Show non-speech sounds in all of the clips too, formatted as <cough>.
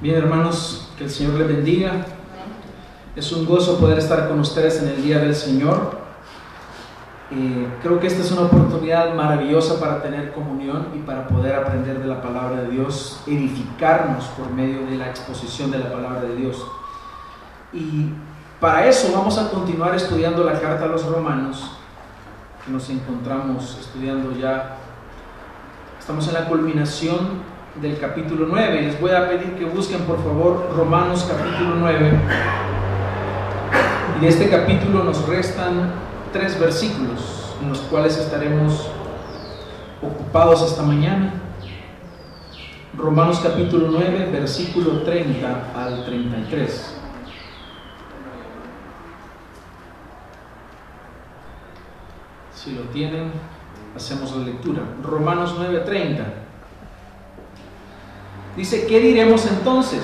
Bien, hermanos, que el Señor les bendiga. Es un gozo poder estar con ustedes en el Día del Señor. Eh, creo que esta es una oportunidad maravillosa para tener comunión y para poder aprender de la palabra de Dios, edificarnos por medio de la exposición de la palabra de Dios. Y para eso vamos a continuar estudiando la carta a los romanos, que nos encontramos estudiando ya. Estamos en la culminación del capítulo 9. Les voy a pedir que busquen por favor Romanos capítulo 9. Y de este capítulo nos restan tres versículos en los cuales estaremos ocupados esta mañana. Romanos capítulo 9, versículo 30 al 33. Si lo tienen, hacemos la lectura. Romanos 9, 30. Dice, ¿qué diremos entonces?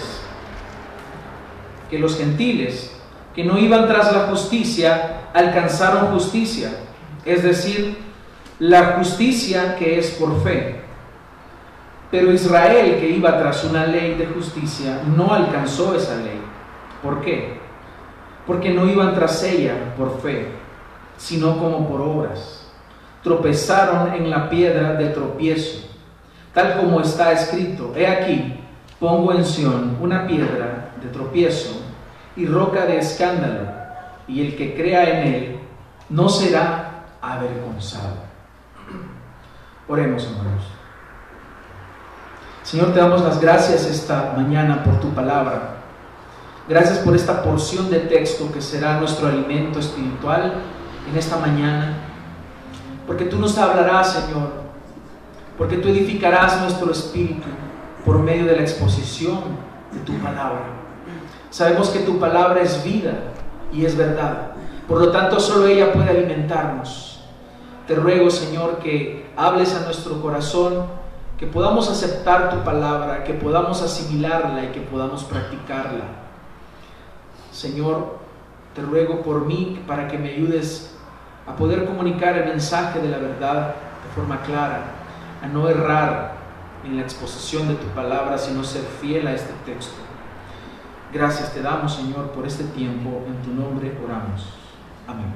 Que los gentiles que no iban tras la justicia alcanzaron justicia, es decir, la justicia que es por fe. Pero Israel que iba tras una ley de justicia no alcanzó esa ley. ¿Por qué? Porque no iban tras ella por fe, sino como por obras. Tropezaron en la piedra de tropiezo tal como está escrito, he aquí, pongo en Sión una piedra de tropiezo y roca de escándalo, y el que crea en él no será avergonzado. Oremos, hermanos. Señor, te damos las gracias esta mañana por tu palabra. Gracias por esta porción de texto que será nuestro alimento espiritual en esta mañana. Porque tú nos hablarás, Señor, porque tú edificarás nuestro espíritu por medio de la exposición de tu palabra. Sabemos que tu palabra es vida y es verdad. Por lo tanto, solo ella puede alimentarnos. Te ruego, Señor, que hables a nuestro corazón, que podamos aceptar tu palabra, que podamos asimilarla y que podamos practicarla. Señor, te ruego por mí para que me ayudes a poder comunicar el mensaje de la verdad de forma clara a no errar en la exposición de tu palabra, sino ser fiel a este texto. Gracias te damos, Señor, por este tiempo. En tu nombre oramos. Amén.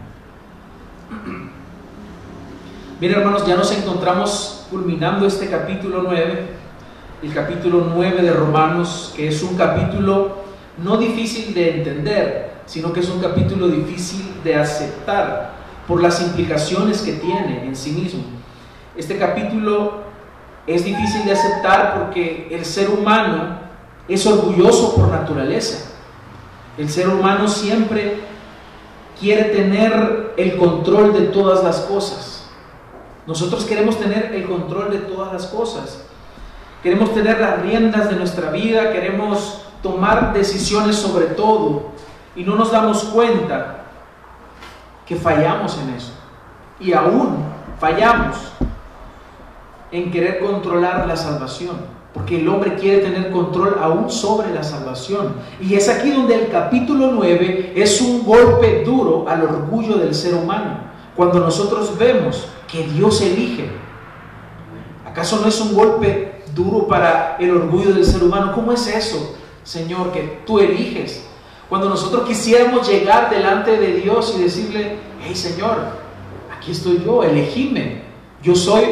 Bien, hermanos, ya nos encontramos culminando este capítulo 9, el capítulo 9 de Romanos, que es un capítulo no difícil de entender, sino que es un capítulo difícil de aceptar por las implicaciones que tiene en sí mismo. Este capítulo es difícil de aceptar porque el ser humano es orgulloso por naturaleza. El ser humano siempre quiere tener el control de todas las cosas. Nosotros queremos tener el control de todas las cosas. Queremos tener las riendas de nuestra vida, queremos tomar decisiones sobre todo y no nos damos cuenta que fallamos en eso. Y aún fallamos en querer controlar la salvación, porque el hombre quiere tener control aún sobre la salvación. Y es aquí donde el capítulo 9 es un golpe duro al orgullo del ser humano, cuando nosotros vemos que Dios elige. ¿Acaso no es un golpe duro para el orgullo del ser humano? ¿Cómo es eso, Señor, que tú eliges? Cuando nosotros quisiéramos llegar delante de Dios y decirle, hey Señor, aquí estoy yo, elegime. Yo soy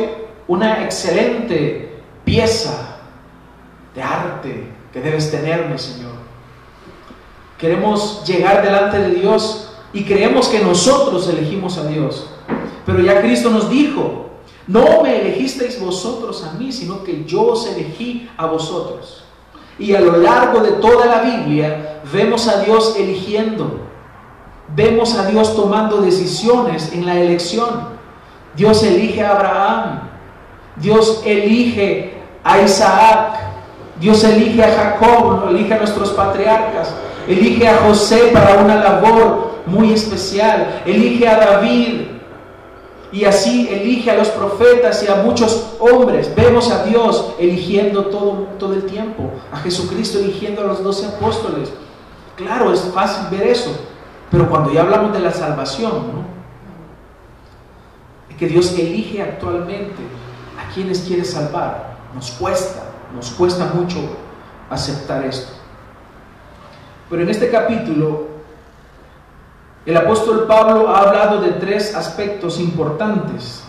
una excelente pieza de arte que debes tenerme, Señor. Queremos llegar delante de Dios y creemos que nosotros elegimos a Dios. Pero ya Cristo nos dijo, no me elegisteis vosotros a mí, sino que yo os elegí a vosotros. Y a lo largo de toda la Biblia vemos a Dios eligiendo, vemos a Dios tomando decisiones en la elección. Dios elige a Abraham, Dios elige a Isaac, Dios elige a Jacob, elige a nuestros patriarcas, elige a José para una labor muy especial, elige a David y así elige a los profetas y a muchos hombres. Vemos a Dios eligiendo todo, todo el tiempo, a Jesucristo eligiendo a los doce apóstoles. Claro, es fácil ver eso, pero cuando ya hablamos de la salvación, ¿no? que Dios elige actualmente a quienes quiere salvar. Nos cuesta, nos cuesta mucho aceptar esto. Pero en este capítulo, el apóstol Pablo ha hablado de tres aspectos importantes.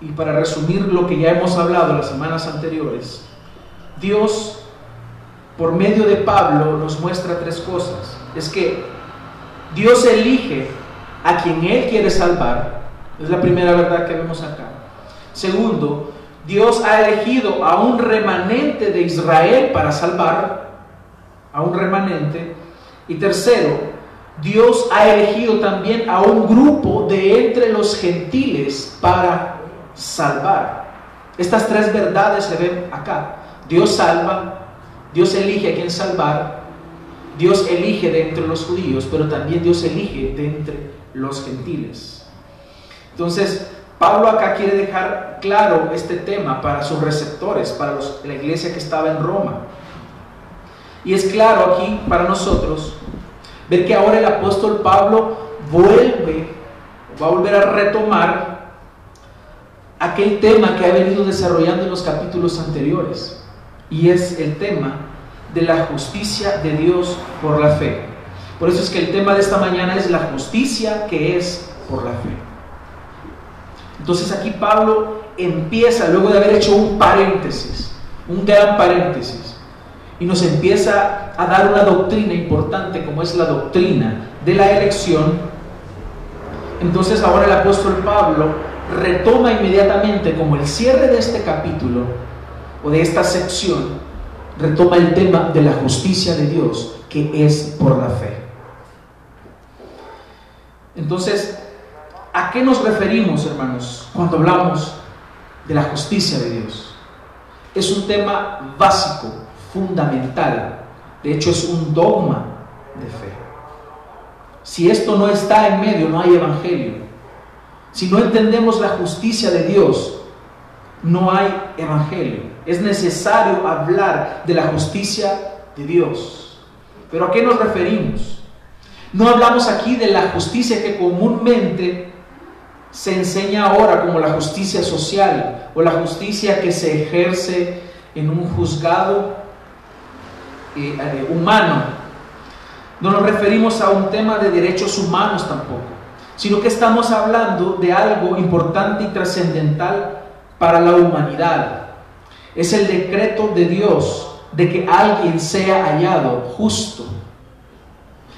Y para resumir lo que ya hemos hablado las semanas anteriores, Dios, por medio de Pablo, nos muestra tres cosas. Es que Dios elige a quien Él quiere salvar. Es la primera verdad que vemos acá. Segundo, Dios ha elegido a un remanente de Israel para salvar, a un remanente. Y tercero, Dios ha elegido también a un grupo de entre los gentiles para salvar. Estas tres verdades se ven acá. Dios salva, Dios elige a quien salvar, Dios elige de entre los judíos, pero también Dios elige de entre los gentiles. Entonces, Pablo acá quiere dejar claro este tema para sus receptores, para la iglesia que estaba en Roma. Y es claro aquí para nosotros ver que ahora el apóstol Pablo vuelve, va a volver a retomar aquel tema que ha venido desarrollando en los capítulos anteriores. Y es el tema de la justicia de Dios por la fe. Por eso es que el tema de esta mañana es la justicia que es por la fe. Entonces aquí Pablo empieza, luego de haber hecho un paréntesis, un gran paréntesis, y nos empieza a dar una doctrina importante como es la doctrina de la elección. Entonces ahora el apóstol Pablo retoma inmediatamente como el cierre de este capítulo o de esta sección, retoma el tema de la justicia de Dios que es por la fe. Entonces, ¿A qué nos referimos, hermanos, cuando hablamos de la justicia de Dios? Es un tema básico, fundamental. De hecho, es un dogma de fe. Si esto no está en medio, no hay evangelio. Si no entendemos la justicia de Dios, no hay evangelio. Es necesario hablar de la justicia de Dios. Pero ¿a qué nos referimos? No hablamos aquí de la justicia que comúnmente se enseña ahora como la justicia social o la justicia que se ejerce en un juzgado eh, eh, humano. No nos referimos a un tema de derechos humanos tampoco, sino que estamos hablando de algo importante y trascendental para la humanidad. Es el decreto de Dios de que alguien sea hallado justo.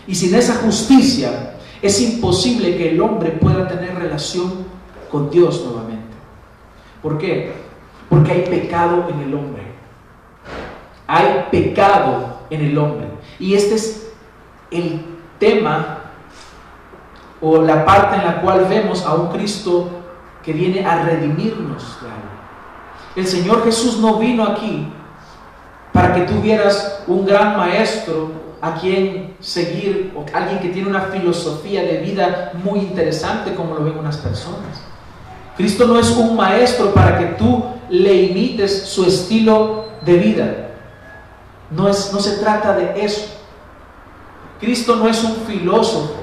Y sin esa justicia es imposible que el hombre pueda tener relación con Dios nuevamente. ¿Por qué? Porque hay pecado en el hombre. Hay pecado en el hombre. Y este es el tema o la parte en la cual vemos a un Cristo que viene a redimirnos El Señor Jesús no vino aquí para que tuvieras un gran maestro a quien seguir o alguien que tiene una filosofía de vida muy interesante como lo ven unas personas. Cristo no es un maestro para que tú le imites su estilo de vida. No, es, no se trata de eso. Cristo no es un filósofo.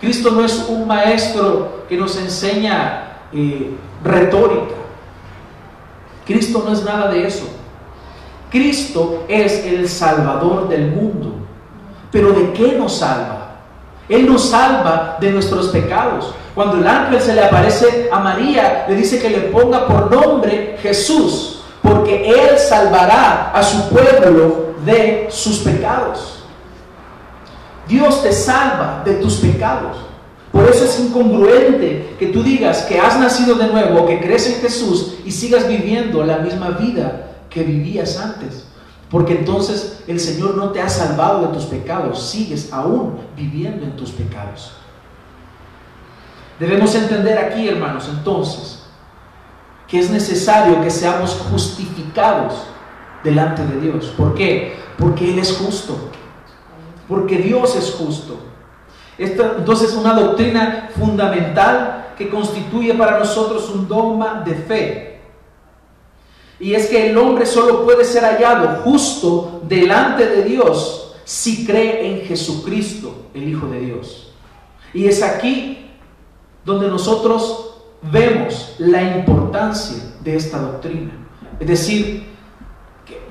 Cristo no es un maestro que nos enseña eh, retórica. Cristo no es nada de eso. Cristo es el Salvador del mundo. Pero ¿de qué nos salva? Él nos salva de nuestros pecados. Cuando el ángel se le aparece a María, le dice que le ponga por nombre Jesús, porque Él salvará a su pueblo de sus pecados. Dios te salva de tus pecados. Por eso es incongruente que tú digas que has nacido de nuevo, que crees en Jesús y sigas viviendo la misma vida que vivías antes. Porque entonces el Señor no te ha salvado de tus pecados, sigues aún viviendo en tus pecados. Debemos entender aquí, hermanos, entonces, que es necesario que seamos justificados delante de Dios. ¿Por qué? Porque Él es justo. Porque Dios es justo. Esta, entonces, una doctrina fundamental que constituye para nosotros un dogma de fe y es que el hombre solo puede ser hallado justo delante de Dios si cree en Jesucristo, el Hijo de Dios. Y es aquí donde nosotros vemos la importancia de esta doctrina. Es decir,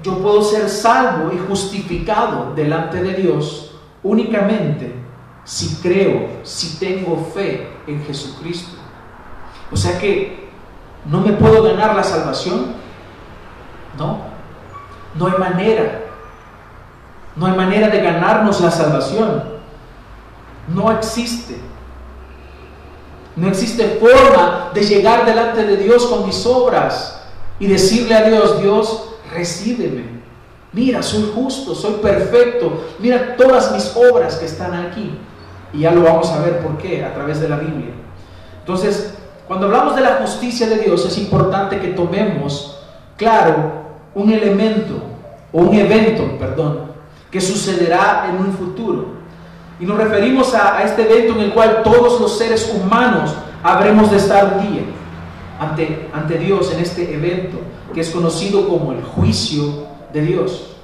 yo puedo ser salvo y justificado delante de Dios únicamente si creo, si tengo fe en Jesucristo. O sea que no me puedo ganar la salvación. No, no hay manera. No hay manera de ganarnos la salvación. No existe. No existe forma de llegar delante de Dios con mis obras y decirle a Dios, Dios, recíbeme. Mira, soy justo, soy perfecto. Mira todas mis obras que están aquí. Y ya lo vamos a ver por qué a través de la Biblia. Entonces, cuando hablamos de la justicia de Dios, es importante que tomemos, claro, un elemento o un evento, perdón, que sucederá en un futuro. Y nos referimos a, este evento en el cual todos los seres humanos habremos de estar un día ante, ante Dios en este evento que es conocido como el juicio de Dios.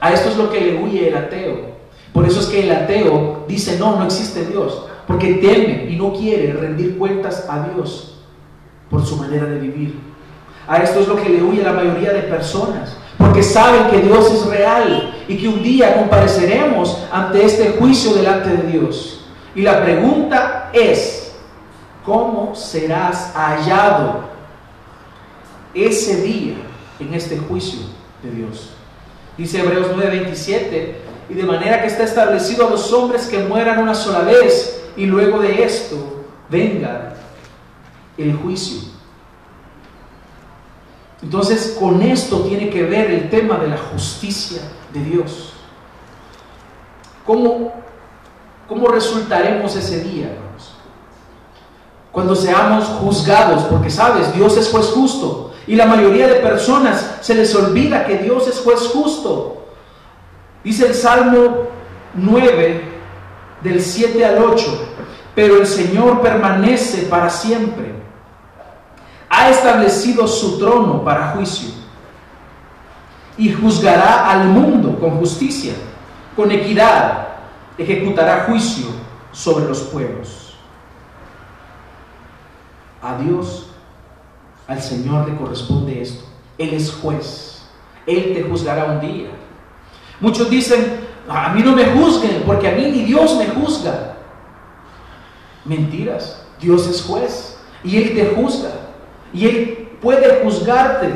A esto es lo que le huye el ateo. Por eso es que el ateo dice, no, no existe Dios, porque teme y no quiere rendir cuentas a Dios por su manera de vivir. A esto es lo que le huye la mayoría de personas, porque saben que Dios es real y que un día compareceremos ante este juicio delante de Dios. Y la pregunta es, ¿cómo serás hallado ese día en este juicio de Dios? Dice Hebreos 9:27, y de manera que está establecido a los hombres que mueran una sola vez y luego de esto venga el juicio. Entonces, con esto tiene que ver el tema de la justicia de Dios. ¿Cómo, cómo resultaremos ese día, hermanos? Cuando seamos juzgados, porque sabes, Dios es juez justo. Y la mayoría de personas se les olvida que Dios es juez justo. Dice el Salmo 9, del 7 al 8, pero el Señor permanece para siempre. Ha establecido su trono para juicio y juzgará al mundo con justicia, con equidad, ejecutará juicio sobre los pueblos. A Dios, al Señor le corresponde esto. Él es juez. Él te juzgará un día. Muchos dicen, a mí no me juzguen, porque a mí ni Dios me juzga. Mentiras. Dios es juez y Él te juzga. Y Él puede juzgarte.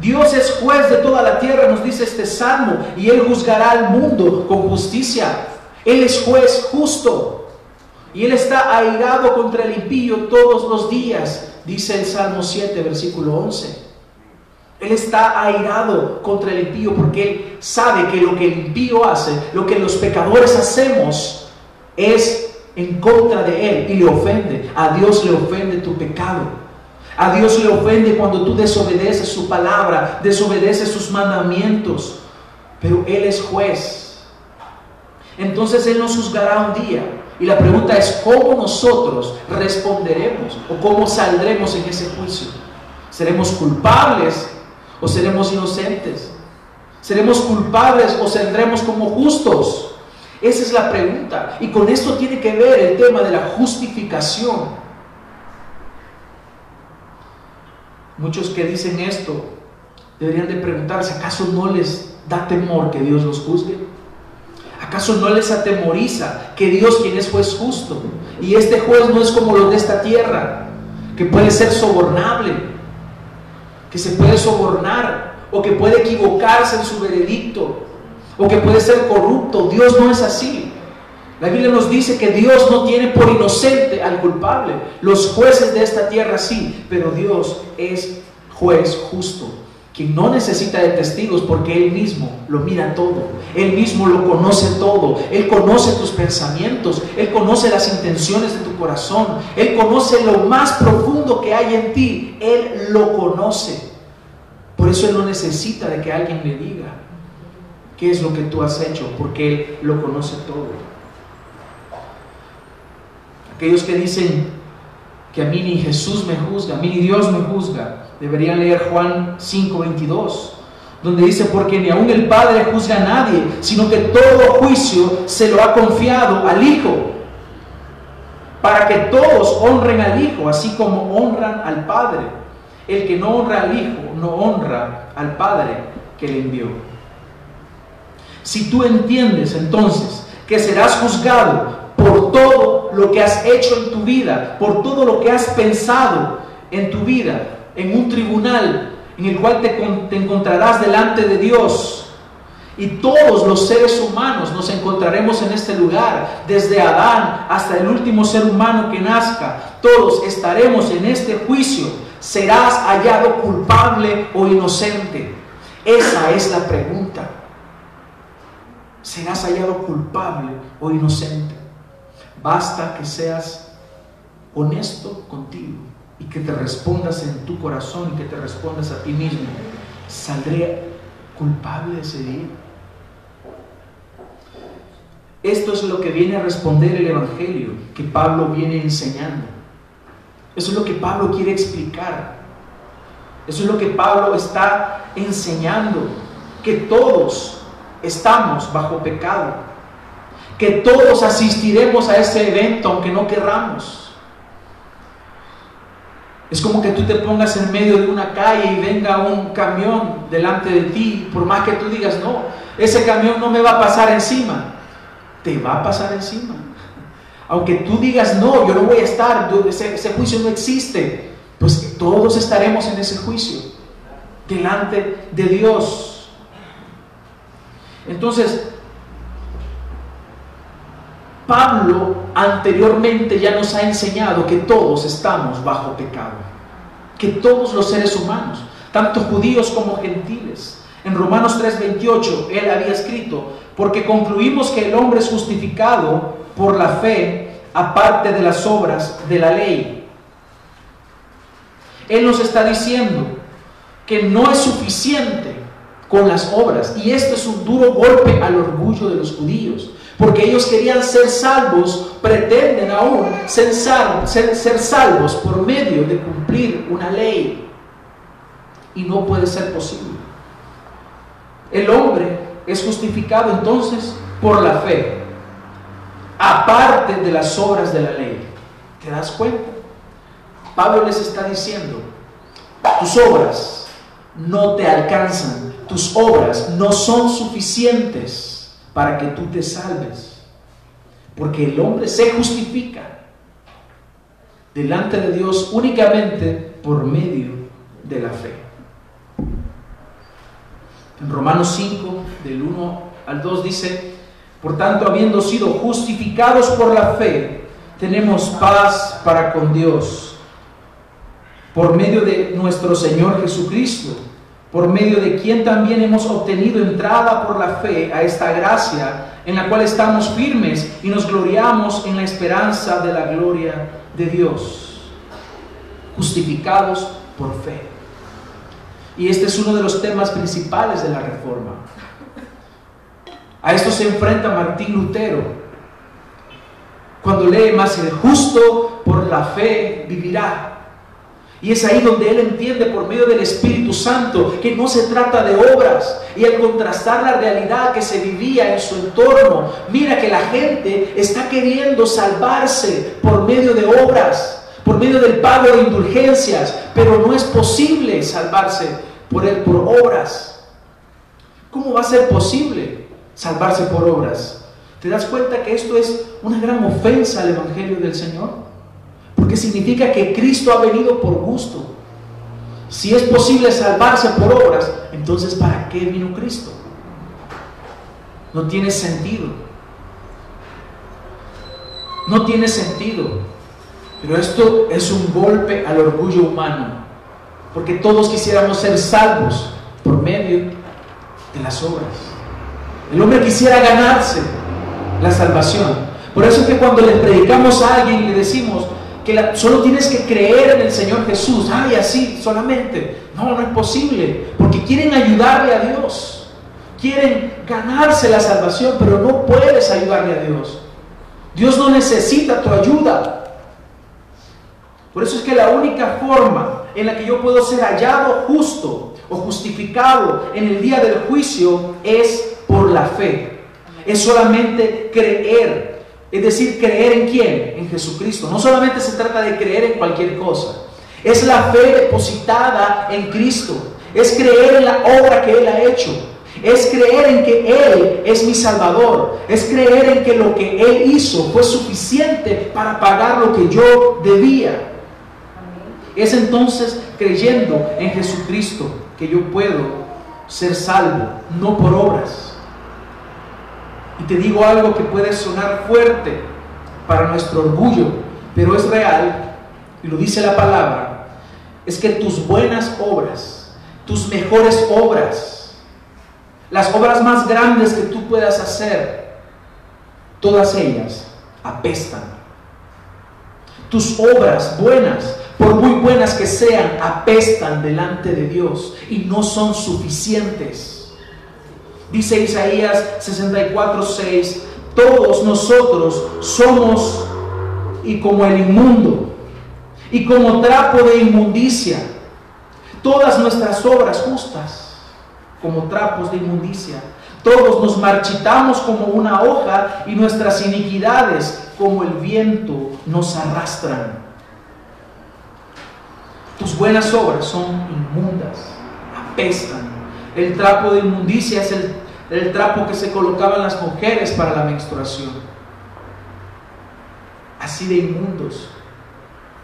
Dios es juez de toda la tierra, nos dice este salmo, y Él juzgará al mundo con justicia. Él es juez justo. Y Él está airado contra el impío todos los días, dice el Salmo 7, versículo 11. Él está airado contra el impío porque Él sabe que lo que el impío hace, lo que los pecadores hacemos, es en contra de Él y le ofende. A Dios le ofende tu pecado. A Dios le ofende cuando tú desobedeces su palabra, desobedeces sus mandamientos. Pero Él es juez. Entonces Él nos juzgará un día. Y la pregunta es, ¿cómo nosotros responderemos o cómo saldremos en ese juicio? ¿Seremos culpables o seremos inocentes? ¿Seremos culpables o saldremos como justos? Esa es la pregunta. Y con esto tiene que ver el tema de la justificación. Muchos que dicen esto deberían de preguntarse, ¿acaso no les da temor que Dios los juzgue? ¿Acaso no les atemoriza que Dios, quien es juez justo, y este juez no es como los de esta tierra, que puede ser sobornable, que se puede sobornar, o que puede equivocarse en su veredicto, o que puede ser corrupto? Dios no es así. La Biblia nos dice que Dios no tiene por inocente al culpable. Los jueces de esta tierra sí, pero Dios es juez justo, quien no necesita de testigos porque Él mismo lo mira todo, Él mismo lo conoce todo, Él conoce tus pensamientos, Él conoce las intenciones de tu corazón, Él conoce lo más profundo que hay en ti, Él lo conoce. Por eso Él no necesita de que alguien le diga qué es lo que tú has hecho, porque Él lo conoce todo. Aquellos que dicen que a mí ni Jesús me juzga, a mí ni Dios me juzga, deberían leer Juan 5:22, donde dice, porque ni aun el Padre juzga a nadie, sino que todo juicio se lo ha confiado al Hijo, para que todos honren al Hijo, así como honran al Padre. El que no honra al Hijo no honra al Padre que le envió. Si tú entiendes entonces que serás juzgado por todo lo que has hecho en tu vida, por todo lo que has pensado en tu vida, en un tribunal en el cual te, encontrarás delante de Dios, y todos los seres humanos nos encontraremos en este lugar, desde Adán hasta el último ser humano que nazca. Todos estaremos en este juicio. ¿Serás hallado culpable o inocente? Esa es la pregunta. ¿Serás hallado culpable o inocente? Basta que seas honesto contigo y que te respondas en tu corazón y que te respondas a ti mismo. ¿Saldré culpable ese día? Esto es lo que viene a responder el Evangelio que Pablo viene enseñando. Eso es lo que Pablo quiere explicar. Eso es lo que Pablo está enseñando. Que todos estamos bajo pecado. Que todos asistiremos a ese evento aunque no querramos. Es como que tú te pongas en medio de una calle y venga un camión delante de ti, por más que tú digas, no, ese camión no me va a pasar encima te va a pasar encima. Aunque tú digas, no, yo no voy a estar, ese, juicio no existe, pues todos estaremos en ese juicio, delante de Dios. Entonces, Pablo anteriormente ya nos ha enseñado que todos estamos bajo pecado, que todos los seres humanos, tanto judíos como gentiles. En Romanos 3:28 él había escrito, porque concluimos que el hombre es justificado por la fe aparte de las obras de la ley. Él nos está diciendo que no es suficiente con las obras y esto es un duro golpe al orgullo de los judíos, porque ellos querían ser salvos, pretenden aún ser, salvos por medio de cumplir una ley y no puede ser posible. El hombre es justificado entonces por la fe, aparte de las obras de la ley. ¿Te das cuenta? Pablo les está diciendo, tus obras no te alcanzan, tus obras no son suficientes para que tú te salves, porque el hombre se justifica delante de Dios únicamente por medio de la fe. En Romanos 5, del 1 al 2 dice, por tanto, habiendo sido justificados por la fe, tenemos paz para con Dios, por medio de nuestro Señor Jesucristo, por medio de quien también hemos obtenido entrada por la fe a esta gracia en la cual estamos firmes y nos gloriamos en la esperanza de la gloria de Dios, justificados por fe. Y este es uno de los temas principales de la reforma. A esto se enfrenta Martín Lutero cuando lee más el justo por la fe vivirá. Y es ahí donde él entiende por medio del Espíritu Santo que no se trata de obras. Y al contrastar la realidad que se vivía en su entorno, mira que la gente está queriendo salvarse por medio de obras por medio del pago de indulgencias, pero no es posible salvarse por él por obras. ¿Cómo va a ser posible salvarse por obras? ¿Te das cuenta que esto es una gran ofensa al Evangelio del Señor? Porque significa que Cristo ha venido por gusto. Si es posible salvarse por obras, entonces ¿para qué vino Cristo? No tiene sentido. No tiene sentido. Pero esto es un golpe al orgullo humano, porque todos quisiéramos ser salvos por medio de las obras. El hombre quisiera ganarse la salvación. Por eso es que cuando le predicamos a alguien y le decimos que solo tienes que creer en el Señor Jesús, ay, así solamente. No, no es posible, porque quieren ayudarle a Dios. Quieren ganarse la salvación, pero no puedes ayudarle a Dios. Dios no necesita tu ayuda. Por eso es que la única forma en la que yo puedo ser hallado justo o justificado en el día del juicio es por la fe. Es solamente creer. Es decir, creer en quién? En Jesucristo. No solamente se trata de creer en cualquier cosa. Es la fe depositada en Cristo. Es creer en la obra que Él ha hecho. Es creer en que Él es mi Salvador. Es creer en que lo que Él hizo fue suficiente para pagar lo que yo debía. Es entonces creyendo en Jesucristo que yo puedo ser salvo, no por obras. Y te digo algo que puede sonar fuerte para nuestro orgullo, pero es real, y lo dice la palabra, es que tus buenas obras, tus mejores obras, las obras más grandes que tú puedas hacer, todas ellas apestan. Tus obras buenas por muy buenas que sean, apestan delante de Dios y no son suficientes. Dice Isaías 64, 6, todos nosotros somos y como el inmundo y como trapo de inmundicia, todas nuestras obras justas como trapos de inmundicia. Todos nos marchitamos como una hoja y nuestras iniquidades como el viento nos arrastran. Tus buenas obras son inmundas, apestan. El trapo de inmundicia es el, el trapo que se colocaban las mujeres para la menstruación. Así de inmundos.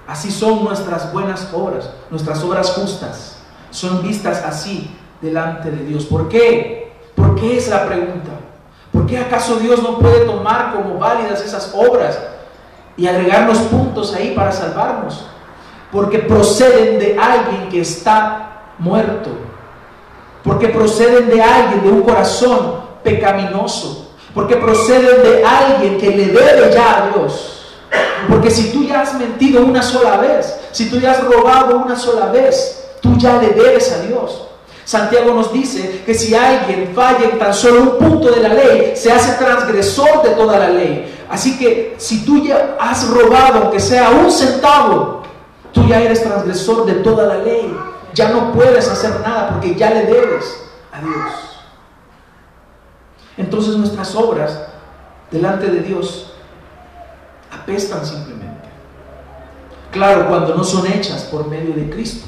Así son nuestras buenas obras, nuestras obras justas. Son vistas así delante de Dios. ¿Por qué? ¿Por qué es la pregunta? ¿Por qué acaso Dios no puede tomar como válidas esas obras y agregar los puntos ahí para salvarnos? porque proceden de alguien que está muerto, porque proceden de alguien de un corazón pecaminoso, porque proceden de alguien que le debe ya a Dios. Porque si tú ya has mentido una sola vez, si tú ya has robado una sola vez, tú ya le debes a Dios. Santiago nos dice que si alguien falla en tan solo un punto de la ley, se hace transgresor de toda la ley. Así que si tú ya has robado, aunque sea un centavo, Tú ya eres transgresor de toda la ley. Ya no puedes hacer nada porque ya le debes a Dios. Entonces nuestras obras delante de Dios apestan simplemente. Claro, cuando no son hechas por medio de Cristo.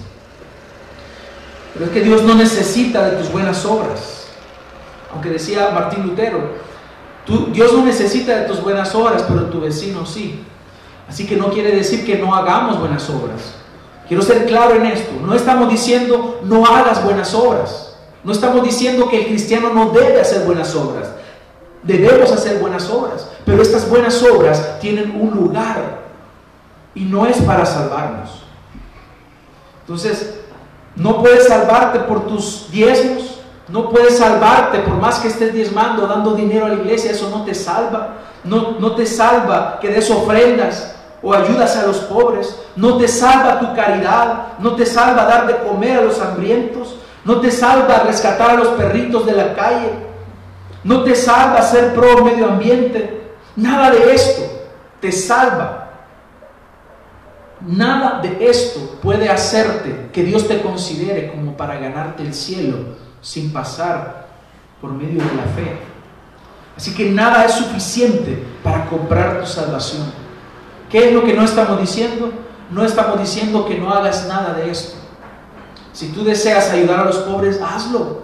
Pero es que Dios no necesita de tus buenas obras. Aunque decía Martín Lutero, Dios no necesita de tus buenas obras, pero tu vecino sí. Así que no quiere decir que no hagamos buenas obras. Quiero ser claro en esto. No estamos diciendo no hagas buenas obras. No estamos diciendo que el cristiano no debe hacer buenas obras. Debemos hacer buenas obras. Pero estas buenas obras tienen un lugar. Y no es para salvarnos. Entonces, no puedes salvarte por tus diezmos. No puedes salvarte por más que estés diezmando, dando dinero a la iglesia. Eso no te salva. No, no te salva que des ofrendas o ayudas a los pobres, no te salva tu caridad, no te salva dar de comer a los hambrientos, no te salva rescatar a los perritos de la calle, no te salva ser pro medio ambiente, nada de esto te salva. Nada de esto puede hacerte que Dios te considere como para ganarte el cielo sin pasar por medio de la fe. Así que nada es suficiente para comprar tu salvación. ¿Qué es lo que no estamos diciendo? No estamos diciendo que no hagas nada de esto. Si tú deseas ayudar a los pobres, hazlo.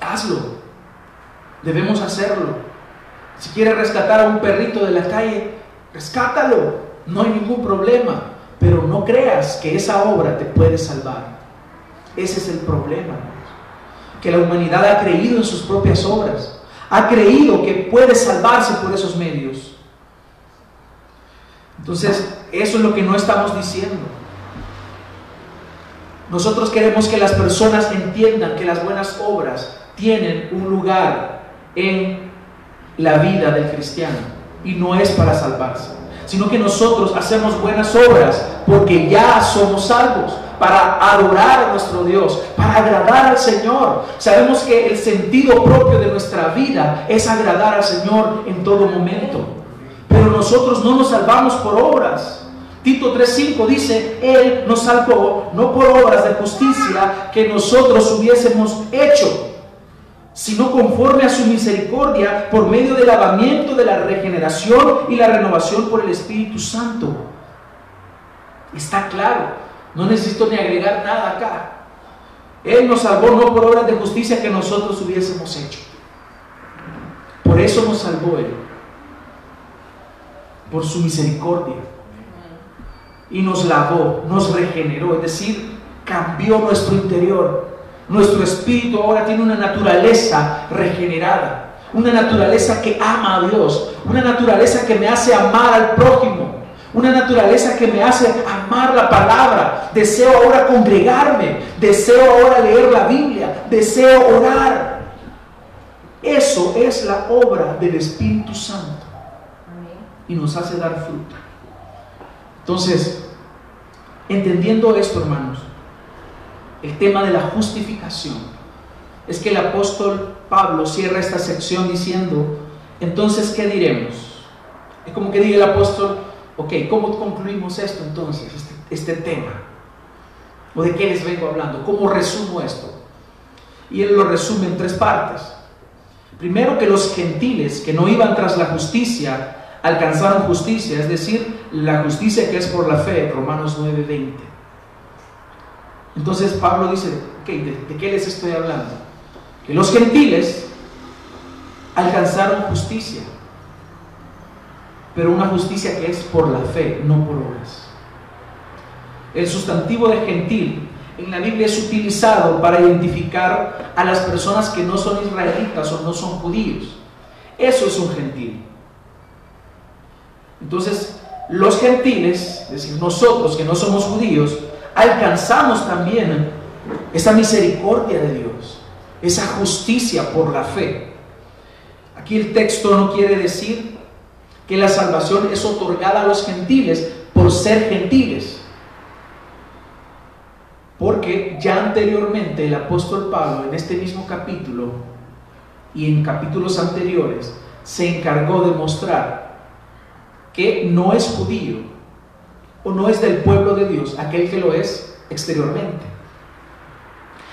Hazlo. Debemos hacerlo. Si quieres rescatar a un perrito de la calle, rescátalo. No hay ningún problema. Pero no creas que esa obra te puede salvar. Ese es el problema. Que la humanidad ha creído en sus propias obras. Ha creído que puede salvarse por esos medios. Entonces, eso es lo que no estamos diciendo. Nosotros queremos que las personas entiendan que las buenas obras tienen un lugar en la vida del cristiano y no es para salvarse, sino que nosotros hacemos buenas obras porque ya somos salvos, para adorar a nuestro Dios, para agradar al Señor. Sabemos que el sentido propio de nuestra vida es agradar al Señor en todo momento. Pero nosotros no nos salvamos por obras. Tito 3.5 dice, Él nos salvó no por obras de justicia que nosotros hubiésemos hecho, sino conforme a su misericordia por medio del lavamiento de la regeneración y la renovación por el Espíritu Santo. Está claro, no necesito ni agregar nada acá. Él nos salvó no por obras de justicia que nosotros hubiésemos hecho. Por eso nos salvó Él. Por su misericordia. Y nos lavó, nos regeneró, es decir, cambió nuestro interior. Nuestro espíritu ahora tiene una naturaleza regenerada. Una naturaleza que ama a Dios. Una naturaleza que me hace amar al prójimo. Una naturaleza que me hace amar la palabra. Deseo ahora congregarme. Deseo ahora leer la Biblia. Deseo orar. Eso es la obra del Espíritu Santo. Y nos hace dar fruto. Entonces, entendiendo esto, hermanos, el tema de la justificación, es que el apóstol Pablo cierra esta sección diciendo, entonces, ¿qué diremos? Es como que diga el apóstol, ok, ¿cómo concluimos esto entonces, este, este tema? ¿O de qué les vengo hablando? ¿Cómo resumo esto? Y él lo resume en tres partes. Primero que los gentiles que no iban tras la justicia alcanzaron justicia, es decir, la justicia que es por la fe, Romanos 9:20. Entonces Pablo dice, ¿de, qué les estoy hablando? Que los gentiles alcanzaron justicia, pero una justicia que es por la fe, no por obras. El sustantivo de gentil en la Biblia es utilizado para identificar a las personas que no son israelitas o no son judíos. Eso es un gentil. Entonces, los gentiles, es decir, nosotros que no somos judíos, alcanzamos también esa misericordia de Dios, esa justicia por la fe. Aquí el texto no quiere decir que la salvación es otorgada a los gentiles por ser gentiles. Porque ya anteriormente el apóstol Pablo en este mismo capítulo y en capítulos anteriores se encargó de mostrar que no es judío o no es del pueblo de Dios aquel que lo es exteriormente.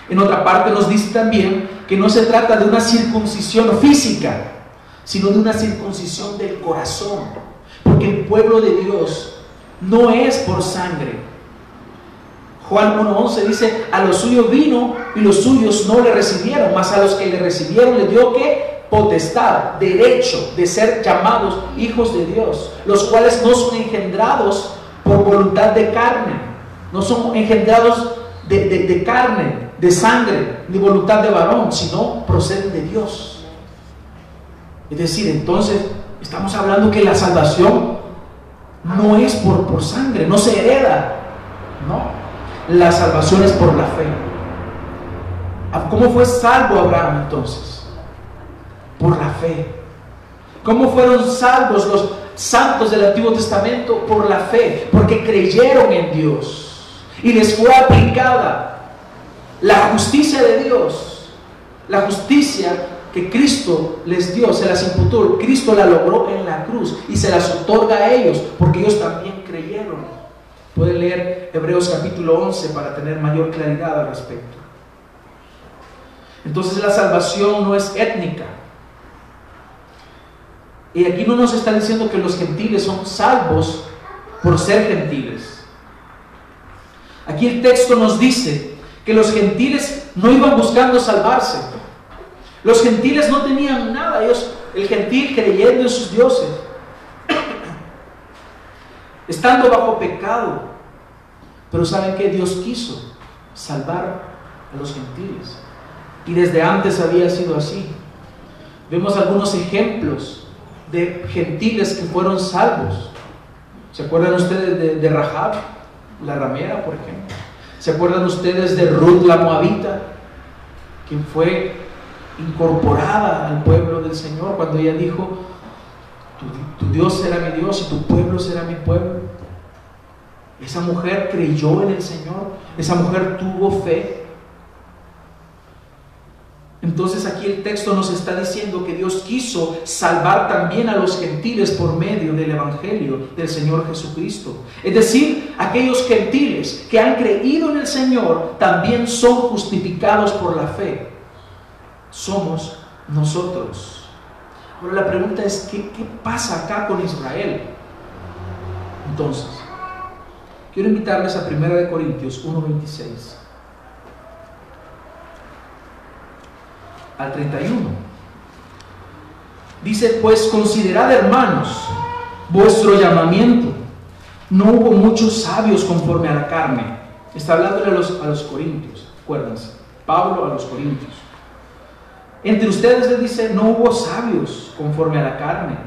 En otra parte nos dice también que no se trata de una circuncisión física, sino de una circuncisión del corazón. Porque el pueblo de Dios no es por sangre. Juan 1.11 dice, a los suyos vino y los suyos no le recibieron, mas a los que le recibieron le dio que potestad, derecho de ser llamados hijos de Dios, los cuales no son engendrados por voluntad de carne, no son engendrados de, carne, de sangre, ni voluntad de varón, sino proceden de Dios. Es decir, entonces estamos hablando que la salvación no es por, por sangre, no se hereda, no. La salvación es por la fe. ¿Cómo fue salvo Abraham entonces? Por la fe. ¿Cómo fueron salvos los santos del Antiguo Testamento? Por la fe, porque creyeron en Dios y les fue aplicada la justicia de Dios, la justicia que Cristo les dio, se las imputó, Cristo la logró en la cruz y se las otorga a ellos, porque ellos también creyeron. Puede leer Hebreos capítulo 11 para tener mayor claridad al respecto. Entonces la salvación no es étnica, y aquí no nos está diciendo que los gentiles son salvos por ser gentiles. Aquí el texto nos dice que los gentiles no iban buscando salvarse. Los gentiles no tenían nada, ellos, el gentil creyendo en sus dioses, <clears throat> estando bajo pecado. Pero saben que Dios quiso salvar a los gentiles. Y desde antes había sido así. Vemos algunos ejemplos de gentiles que fueron salvos. ¿Se acuerdan ustedes de, Rahab, la ramera, por ejemplo? ¿Se acuerdan ustedes de Ruth la Moabita, quien fue incorporada al pueblo del Señor cuando ella dijo, tu, tu Dios será mi Dios y tu pueblo será mi pueblo? Esa mujer creyó en el Señor, esa mujer tuvo fe, entonces aquí el texto nos está diciendo que Dios quiso salvar también a los gentiles por medio del Evangelio del Señor Jesucristo. Es decir, aquellos gentiles que han creído en el Señor también son justificados por la fe. Somos nosotros. Ahora la pregunta es, ¿qué, pasa acá con Israel? Entonces, Quiero invitarles a 1 Corintios 1.26 al 31. Dice, pues considerad hermanos vuestro llamamiento. No hubo muchos sabios conforme a la carne. Está hablándole a los, a los corintios, acuérdense. Pablo a los corintios. Entre ustedes les dice, no hubo sabios conforme a la carne,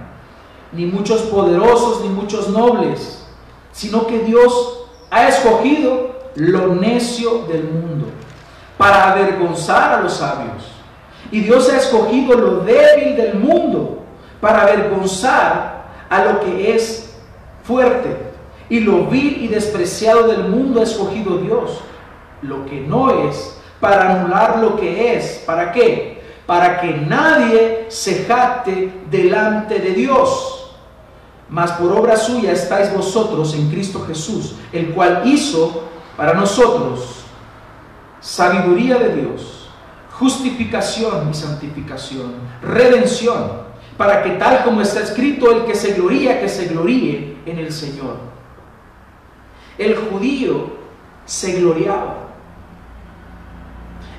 ni muchos poderosos, ni muchos nobles, sino que Dios ha escogido lo necio del mundo para avergonzar a los sabios. Y Dios ha escogido lo débil del mundo para avergonzar a lo que es fuerte. Y lo vil y despreciado del mundo ha escogido Dios, lo que no es, para anular lo que es. ¿Para qué? Para que nadie se jacte delante de Dios. Mas por obra suya estáis vosotros en Cristo Jesús, el cual hizo para nosotros sabiduría de Dios, justificación y santificación, redención, para que tal como está escrito, el que se gloría, que se gloríe en el Señor. El judío se gloriaba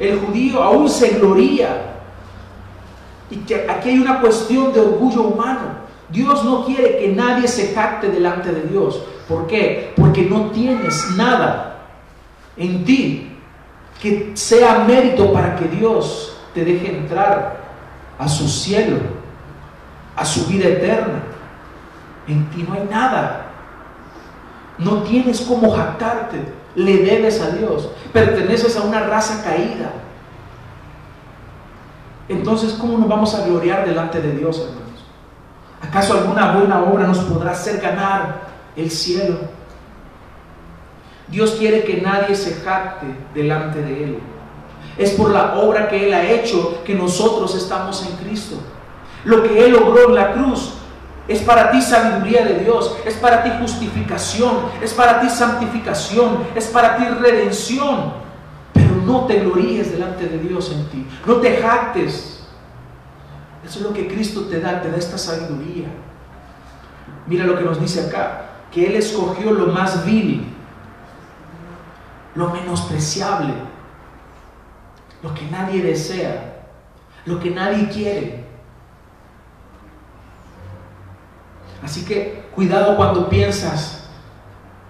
el judío aún se gloría. Y que aquí hay una cuestión de orgullo humano. Dios no quiere que nadie se jacte delante de Dios. ¿Por qué? Porque no tienes nada en ti que sea mérito para que Dios te deje entrar a su cielo, a su vida eterna. En ti no hay nada. No tienes cómo jactarte le debes a Dios, perteneces a una raza caída. Entonces, ¿cómo nos vamos a gloriar delante de Dios, hermanos? ¿Acaso alguna buena obra nos podrá hacer ganar el cielo? Dios quiere que nadie se jacte delante de Él. Es por la obra que Él ha hecho que nosotros estamos en Cristo. Lo que Él logró en la cruz es para ti sabiduría de Dios, es para ti justificación, es para ti santificación, es para ti redención. Pero no te gloríes delante de Dios en ti, no te jactes. Eso es lo que Cristo te da, te da esta sabiduría. Mira lo que nos dice acá, que Él escogió lo más vil, lo menospreciable, lo que nadie desea, lo que nadie quiere Así que cuidado cuando piensas,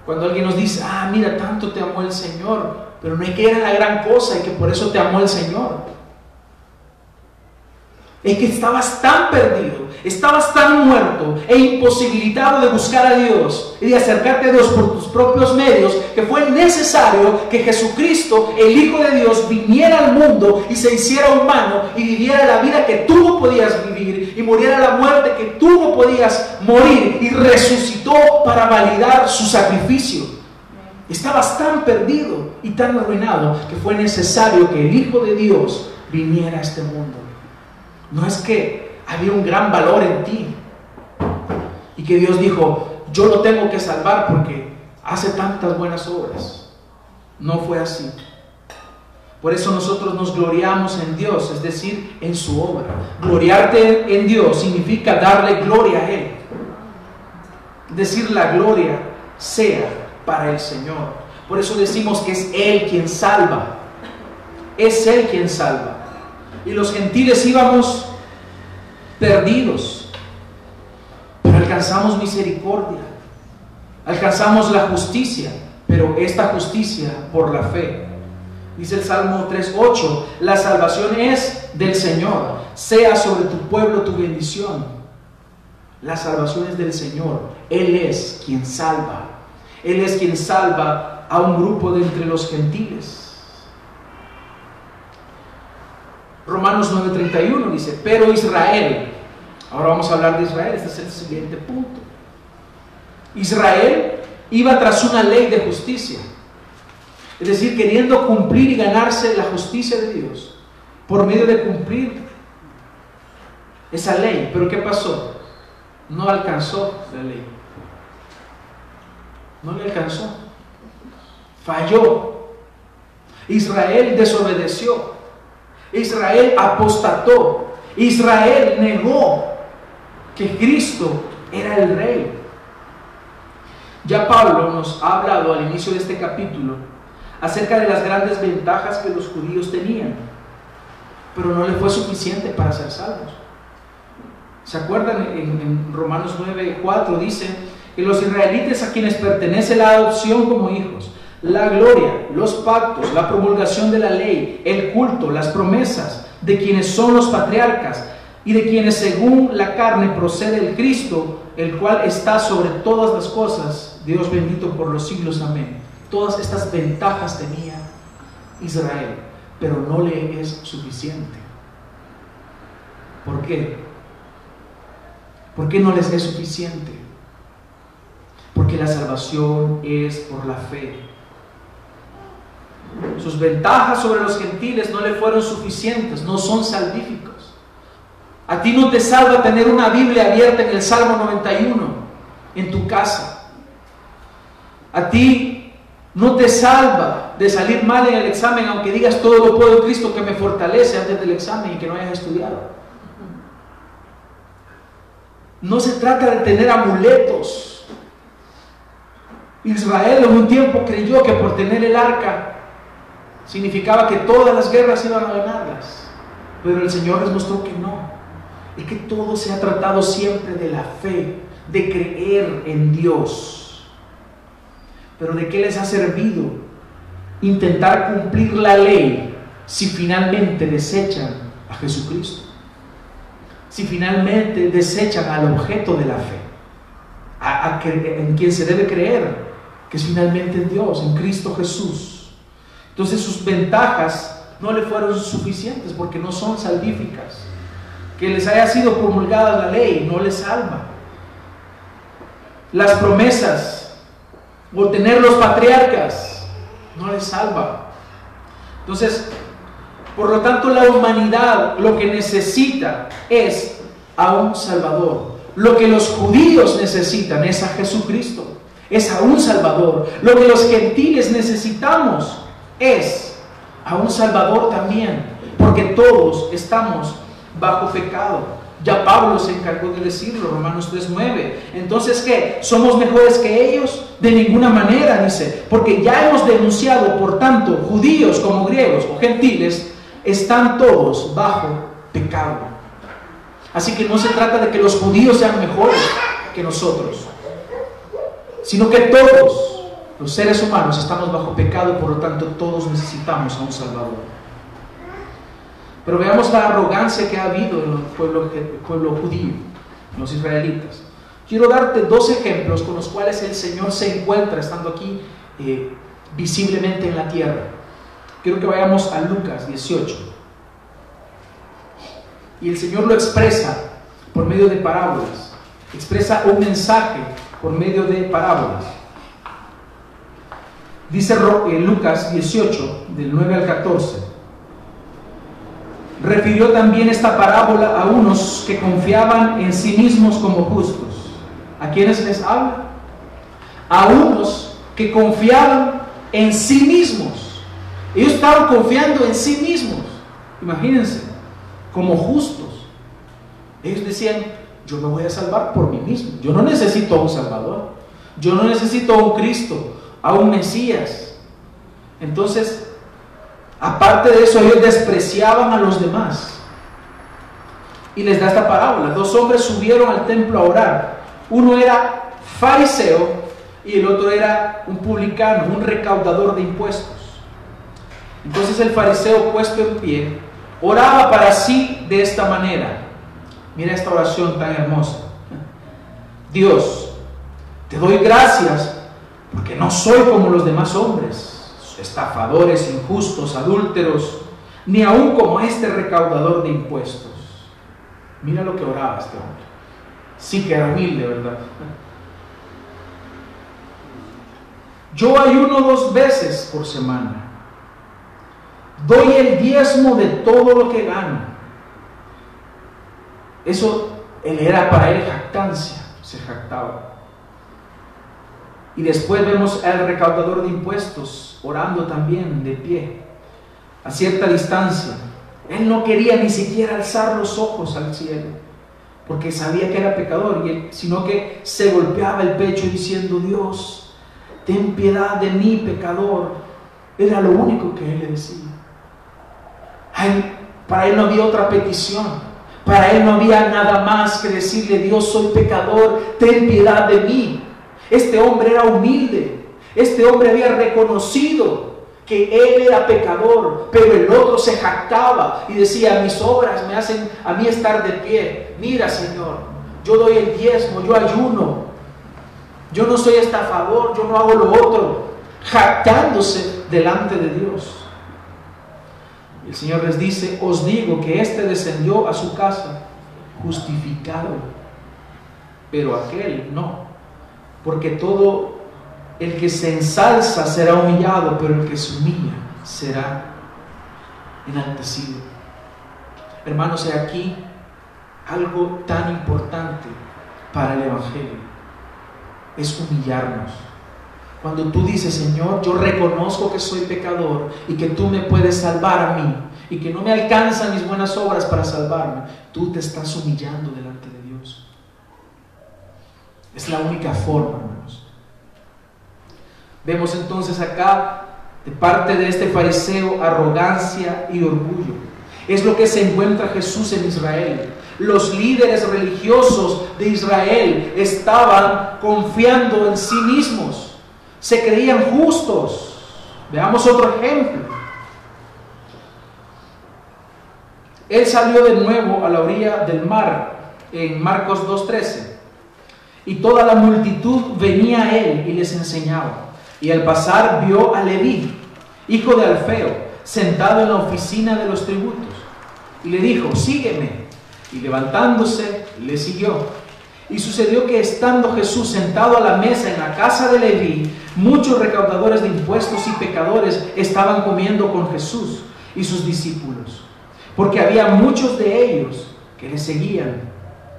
cuando alguien nos dice, ah, mira, tanto te amó el Señor, pero no hay que ir a la gran cosa y que por eso te amó el Señor. Es que estabas tan perdido, estabas tan muerto e imposibilitado de buscar a Dios y de acercarte a Dios por tus propios medios, que fue necesario que Jesucristo, el Hijo de Dios, viniera al mundo y se hiciera humano y viviera la vida que tú no podías vivir y muriera la muerte que tú no podías morir y resucitó para validar su sacrificio. Estabas tan perdido y tan arruinado que fue necesario que el Hijo de Dios viniera a este mundo. No es que había un gran valor en ti y que Dios dijo, yo lo tengo que salvar porque hace tantas buenas obras. No fue así. Por eso nosotros nos gloriamos en Dios, es decir, en su obra. Gloriarte en Dios significa darle gloria a Él. Decir la gloria sea para el Señor. Por eso decimos que es Él quien salva. Es Él quien salva y los gentiles íbamos perdidos, pero alcanzamos misericordia, alcanzamos la justicia, pero esta justicia por la fe. Dice el Salmo 3.8, la salvación es del Señor, sea sobre tu pueblo tu bendición. La salvación es del Señor, Él es quien salva, Él es quien salva a un grupo de entre los gentiles. Romanos 9:31 dice, pero Israel, ahora vamos a hablar de Israel, este es el siguiente punto. Israel iba tras una ley de justicia, es decir, queriendo cumplir y ganarse la justicia de Dios por medio de cumplir esa ley. Pero ¿qué pasó? No alcanzó la ley. No le alcanzó. Falló. Israel desobedeció. Israel apostató. Israel negó que Cristo era el rey. Ya Pablo nos ha hablado al inicio de este capítulo acerca de las grandes ventajas que los judíos tenían, pero no le fue suficiente para ser salvos. ¿Se acuerdan en, Romanos 9, 4 dice que los israelitas a quienes pertenece la adopción como hijos, la gloria, los pactos, la promulgación de la ley, el culto, las promesas de quienes son los patriarcas y de quienes según la carne procede el Cristo, el cual está sobre todas las cosas, Dios bendito por los siglos, amén. Todas estas ventajas tenía Israel, pero no le es suficiente. ¿Por qué? ¿Por qué no les es suficiente? Porque la salvación es por la fe. Sus ventajas sobre los gentiles no le fueron suficientes, no son salvíficos. A ti no te salva tener una Biblia abierta en el Salmo 91 en tu casa. A ti no te salva de salir mal en el examen, aunque digas todo lo puedo Cristo que me fortalece antes del examen y que no hayas estudiado. No se trata de tener amuletos. Israel en un tiempo creyó que por tener el arca significaba que todas las guerras iban a ganarlas. Pero el Señor les mostró que no. Es que todo se ha tratado siempre de la fe, de creer en Dios. Pero ¿de qué les ha servido intentar cumplir la ley si finalmente desechan a Jesucristo? Si finalmente desechan al objeto de la fe, a, en quien se debe creer, que es finalmente en Dios, en Cristo Jesús. Entonces sus ventajas no le fueron suficientes porque no son salvíficas. Que les haya sido promulgada la ley no les salva. Las promesas o tener los patriarcas no les salva. Entonces, por lo tanto, la humanidad lo que necesita es a un Salvador. Lo que los judíos necesitan es a Jesucristo, es a un Salvador. Lo que los gentiles necesitamos es a un Salvador también, porque todos estamos bajo pecado. Ya Pablo se encargó de decirlo, Romanos 3:9. Entonces, ¿qué? ¿Somos mejores que ellos? De ninguna manera, dice, porque ya hemos denunciado, por tanto, judíos como griegos o gentiles, están todos bajo pecado. Así que no se trata de que los judíos sean mejores que nosotros, sino que todos los seres humanos estamos bajo pecado, por lo tanto todos necesitamos a un Salvador. Pero veamos la arrogancia que ha habido en el pueblo, judío, en los israelitas. Quiero darte dos ejemplos con los cuales el Señor se encuentra estando aquí eh, visiblemente en la tierra. Quiero que vayamos a Lucas 18. Y el Señor lo expresa por medio de parábolas. Expresa un mensaje por medio de parábolas. Dice Lucas 18, del 9 al 14. Refirió también esta parábola a unos que confiaban en sí mismos como justos. ¿A quiénes les habla? A unos que confiaban en sí mismos. Ellos estaban confiando en sí mismos. Imagínense, como justos. Ellos decían, yo me voy a salvar por mí mismo. Yo no necesito a un Salvador. Yo no necesito a un Cristo a un Mesías. Entonces, aparte de eso, ellos despreciaban a los demás. Y les da esta parábola. Dos hombres subieron al templo a orar. Uno era fariseo y el otro era un publicano, un recaudador de impuestos. Entonces el fariseo puesto en pie oraba para sí de esta manera. Mira esta oración tan hermosa. Dios, te doy gracias porque no soy como los demás hombres, estafadores, injustos, adúlteros, ni aún como este recaudador de impuestos. Mira lo que oraba este hombre. Sí que era humilde, ¿verdad? Yo ayuno dos veces por semana. Doy el diezmo de todo lo que gano. Eso era para él jactancia, se jactaba. Y después vemos al recaudador de impuestos orando también de pie, a cierta distancia. Él no quería ni siquiera alzar los ojos al cielo, porque sabía que era pecador, sino que se golpeaba el pecho diciendo, Dios, ten piedad de mí, pecador. Era lo único que él le decía. para él no había otra petición. Para él no había nada más que decirle, Dios, soy pecador, ten piedad de mí. Este hombre era humilde. Este hombre había reconocido que él era pecador, pero el otro se jactaba y decía, mis obras me hacen a mí estar de pie. Mira, Señor, yo doy el diezmo, yo ayuno, yo no soy favor, yo no hago lo otro, jactándose delante de Dios. El Señor les dice, os digo que éste descendió a su casa justificado, pero aquel no, porque todo el que se ensalza será humillado, pero el que se humilla será enaltecido. Hermanos, he aquí algo tan importante para el Evangelio, es humillarnos. Cuando tú dices, Señor, yo reconozco que soy pecador y que tú me puedes salvar a mí y que no me alcanzan mis buenas obras para salvarme, tú te estás humillando delante de Dios. Es la única forma. Vemos entonces acá, de parte de este fariseo, arrogancia y orgullo. Es lo que se encuentra Jesús en Israel. Los líderes religiosos de Israel estaban confiando en sí mismos se creían justos. Veamos otro ejemplo. Él salió de nuevo a la orilla del mar, en Marcos 2.13, y toda la multitud venía a él y les enseñaba. Y al pasar vio a Leví, hijo de Alfeo, sentado en la oficina de los tributos, y le dijo, sígueme. Y levantándose, le siguió. Y sucedió que estando Jesús sentado a la mesa en la casa de Leví, muchos recaudadores de impuestos y pecadores estaban comiendo con Jesús y sus discípulos, porque había muchos de ellos que le seguían.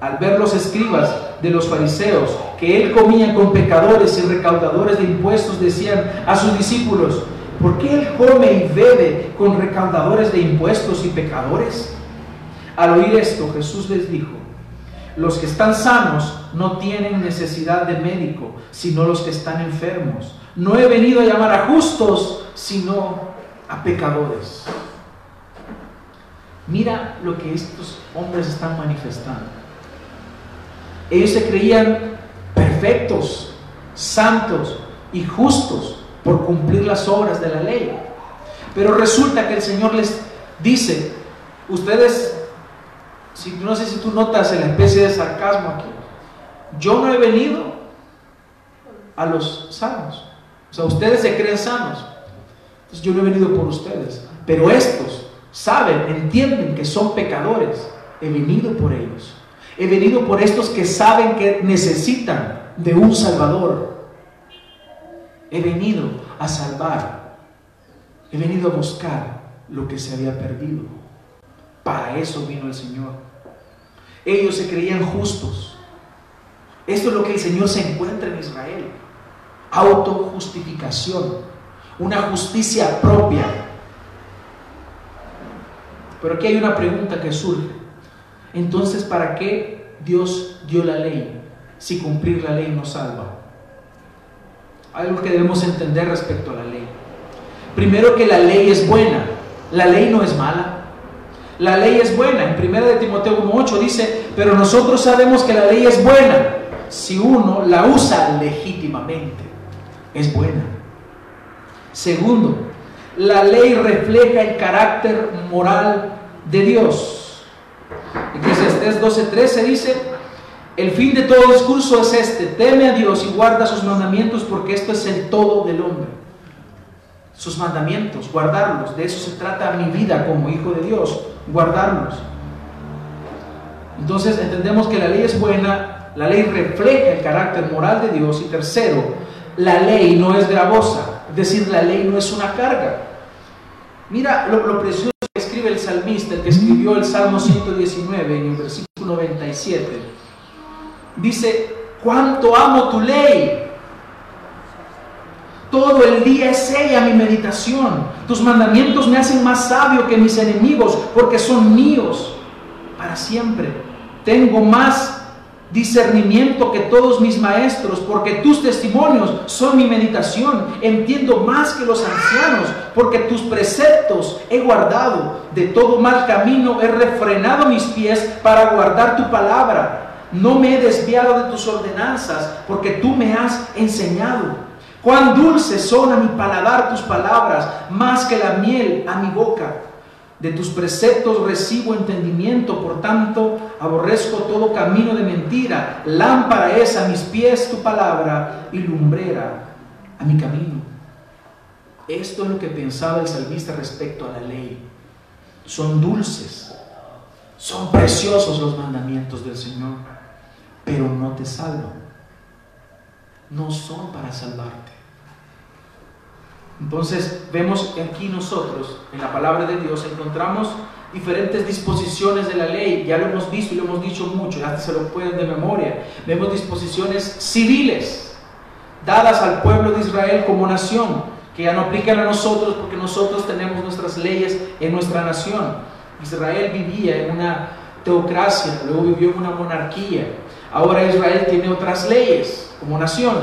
Al ver los escribas de los fariseos que él comía con pecadores y recaudadores de impuestos, decían a sus discípulos, ¿por qué él come y bebe con recaudadores de impuestos y pecadores? Al oír esto, Jesús les dijo, los que están sanos no tienen necesidad de médico, sino los que están enfermos. No he venido a llamar a justos, sino a pecadores. Mira lo que estos hombres están manifestando. Ellos se creían perfectos, santos y justos por cumplir las obras de la ley. Pero resulta que el Señor les dice, ustedes si, no sé si tú notas la especie de sarcasmo aquí. Yo no he venido a los sanos. O sea, ustedes se creen sanos. Entonces yo no he venido por ustedes. Pero estos saben, entienden que son pecadores. He venido por ellos. He venido por estos que saben que necesitan de un Salvador. He venido a salvar. He venido a buscar lo que se había perdido. Para eso vino el Señor. Ellos se creían justos. Esto es lo que el Señor se encuentra en Israel. Autojustificación. Una justicia propia. Pero aquí hay una pregunta que surge. Entonces, ¿para qué Dios dio la ley si cumplir la ley nos salva? Algo que debemos entender respecto a la ley. Primero que la ley es buena. La ley no es mala. La ley es buena. En 1 de Timoteo 1.8 dice, pero nosotros sabemos que la ley es buena si uno la usa legítimamente. Es buena. Segundo, la ley refleja el carácter moral de Dios. Eclesiastés 12.13 dice, el fin de todo discurso es este, teme a Dios y guarda sus mandamientos porque esto es el todo del hombre. Sus mandamientos, guardarlos, de eso se trata mi vida como hijo de Dios guardarlos. Entonces entendemos que la ley es buena, la ley refleja el carácter moral de Dios y tercero, la ley no es gravosa, es decir, la ley no es una carga. Mira lo, precioso que el salmista, que escribió el Salmo 119 en el versículo 97. Dice, cuánto amo tu ley, todo el día es ella mi meditación. Tus mandamientos me hacen más sabio que mis enemigos porque son míos para siempre. tengo más discernimiento que todos mis maestros, porque tus testimonios son mi meditación. Entiendo más que los ancianos, porque tus preceptos he guardado. De todo mal camino he refrenado mis pies para guardar tu palabra. No me he desviado de tus ordenanzas, porque tú me has enseñado. Cuán dulces son a mi paladar tus palabras, más que la miel a mi boca. De tus preceptos recibo entendimiento, por tanto aborrezco todo camino de mentira. Lámpara es a mis pies tu palabra y lumbrera a mi camino. Esto es lo que pensaba el salmista respecto a la ley. Son dulces, son preciosos los mandamientos del Señor, pero no te salvan. No son para salvarte. Entonces vemos aquí nosotros, en la palabra de Dios, encontramos diferentes disposiciones de la ley, ya lo hemos visto y lo hemos dicho mucho, hasta se lo pueden de memoria. Vemos disposiciones civiles dadas al pueblo de Israel como nación, que ya no aplican a nosotros porque nosotros tenemos nuestras leyes en nuestra nación. Israel vivía en una teocracia, luego vivió en una monarquía. Ahora Israel tiene otras leyes como nación.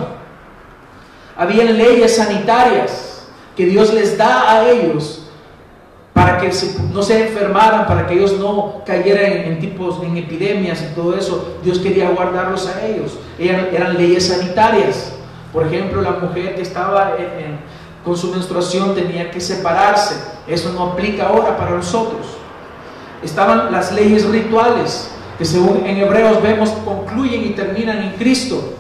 Habían leyes sanitarias que Dios les da a ellos para que no se enfermaran, para que ellos no cayeran en, tipos, en epidemias y todo eso. Dios quería guardarlos a ellos. Eran leyes sanitarias. Por ejemplo, la mujer que estaba con su menstruación tenía que separarse. Eso no aplica ahora para nosotros. Estaban las leyes rituales, que según en Hebreos vemos concluyen y terminan en Cristo.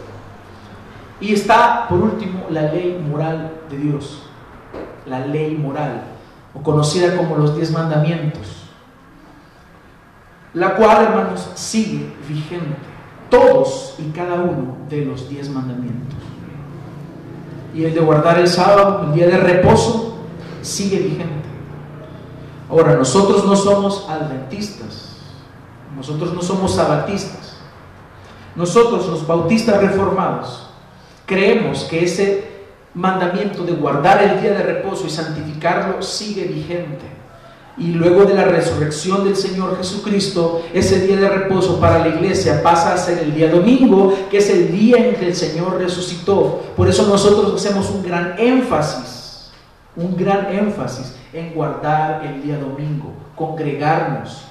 Y está, por último, la ley moral de Dios la ley moral, conocida como los diez mandamientos, la cual, hermanos, sigue vigente, todos y cada uno de los diez mandamientos. Y el de guardar el sábado, el día de reposo, sigue vigente. Ahora, nosotros no somos adventistas, nosotros no somos sabatistas, nosotros los bautistas reformados creemos que ese mandamiento de guardar el día de reposo y santificarlo sigue vigente. Y luego de la resurrección del Señor Jesucristo, ese día de reposo para la iglesia pasa a ser el día domingo, que es el día en que el Señor resucitó. Por eso nosotros hacemos un gran énfasis, un gran énfasis en guardar el día domingo, congregarnos,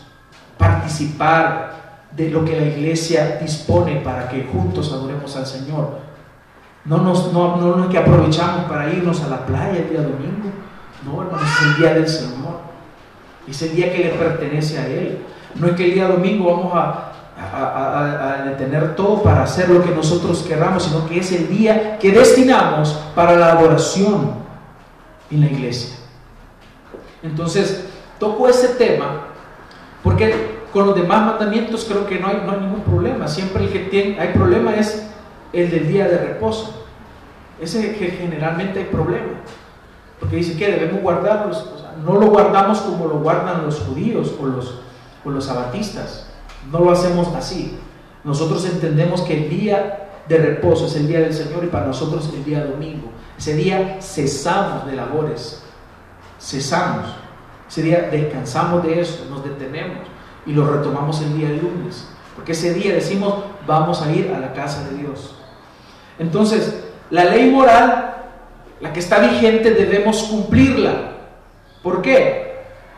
participar de lo que la iglesia dispone para que juntos adoremos al Señor. No, nos, no, no, es que aprovechamos para irnos a la playa el día domingo. No, hermano, es el día del Señor. Es el día que le pertenece a Él. No es que el día domingo vamos a, a, detener todo para hacer lo que nosotros querramos, sino que es el día que destinamos para la adoración en la iglesia. Entonces, toco ese tema porque con los demás mandamientos creo que no hay, no hay ningún problema. Siempre el que tiene, hay problema es el del día de reposo. Ese que generalmente hay problema. Porque dice que debemos guardarlos. no lo guardamos como lo guardan los judíos o los, o los sabatistas. No lo hacemos así. Nosotros entendemos que el día de reposo es el día del Señor y para nosotros es el día domingo. Ese día cesamos de labores. Cesamos. Ese día descansamos de eso, nos detenemos y lo retomamos el día lunes. Porque ese día decimos, vamos a ir a la casa de Dios. Entonces, la ley moral, la que está vigente, debemos cumplirla. ¿Por qué?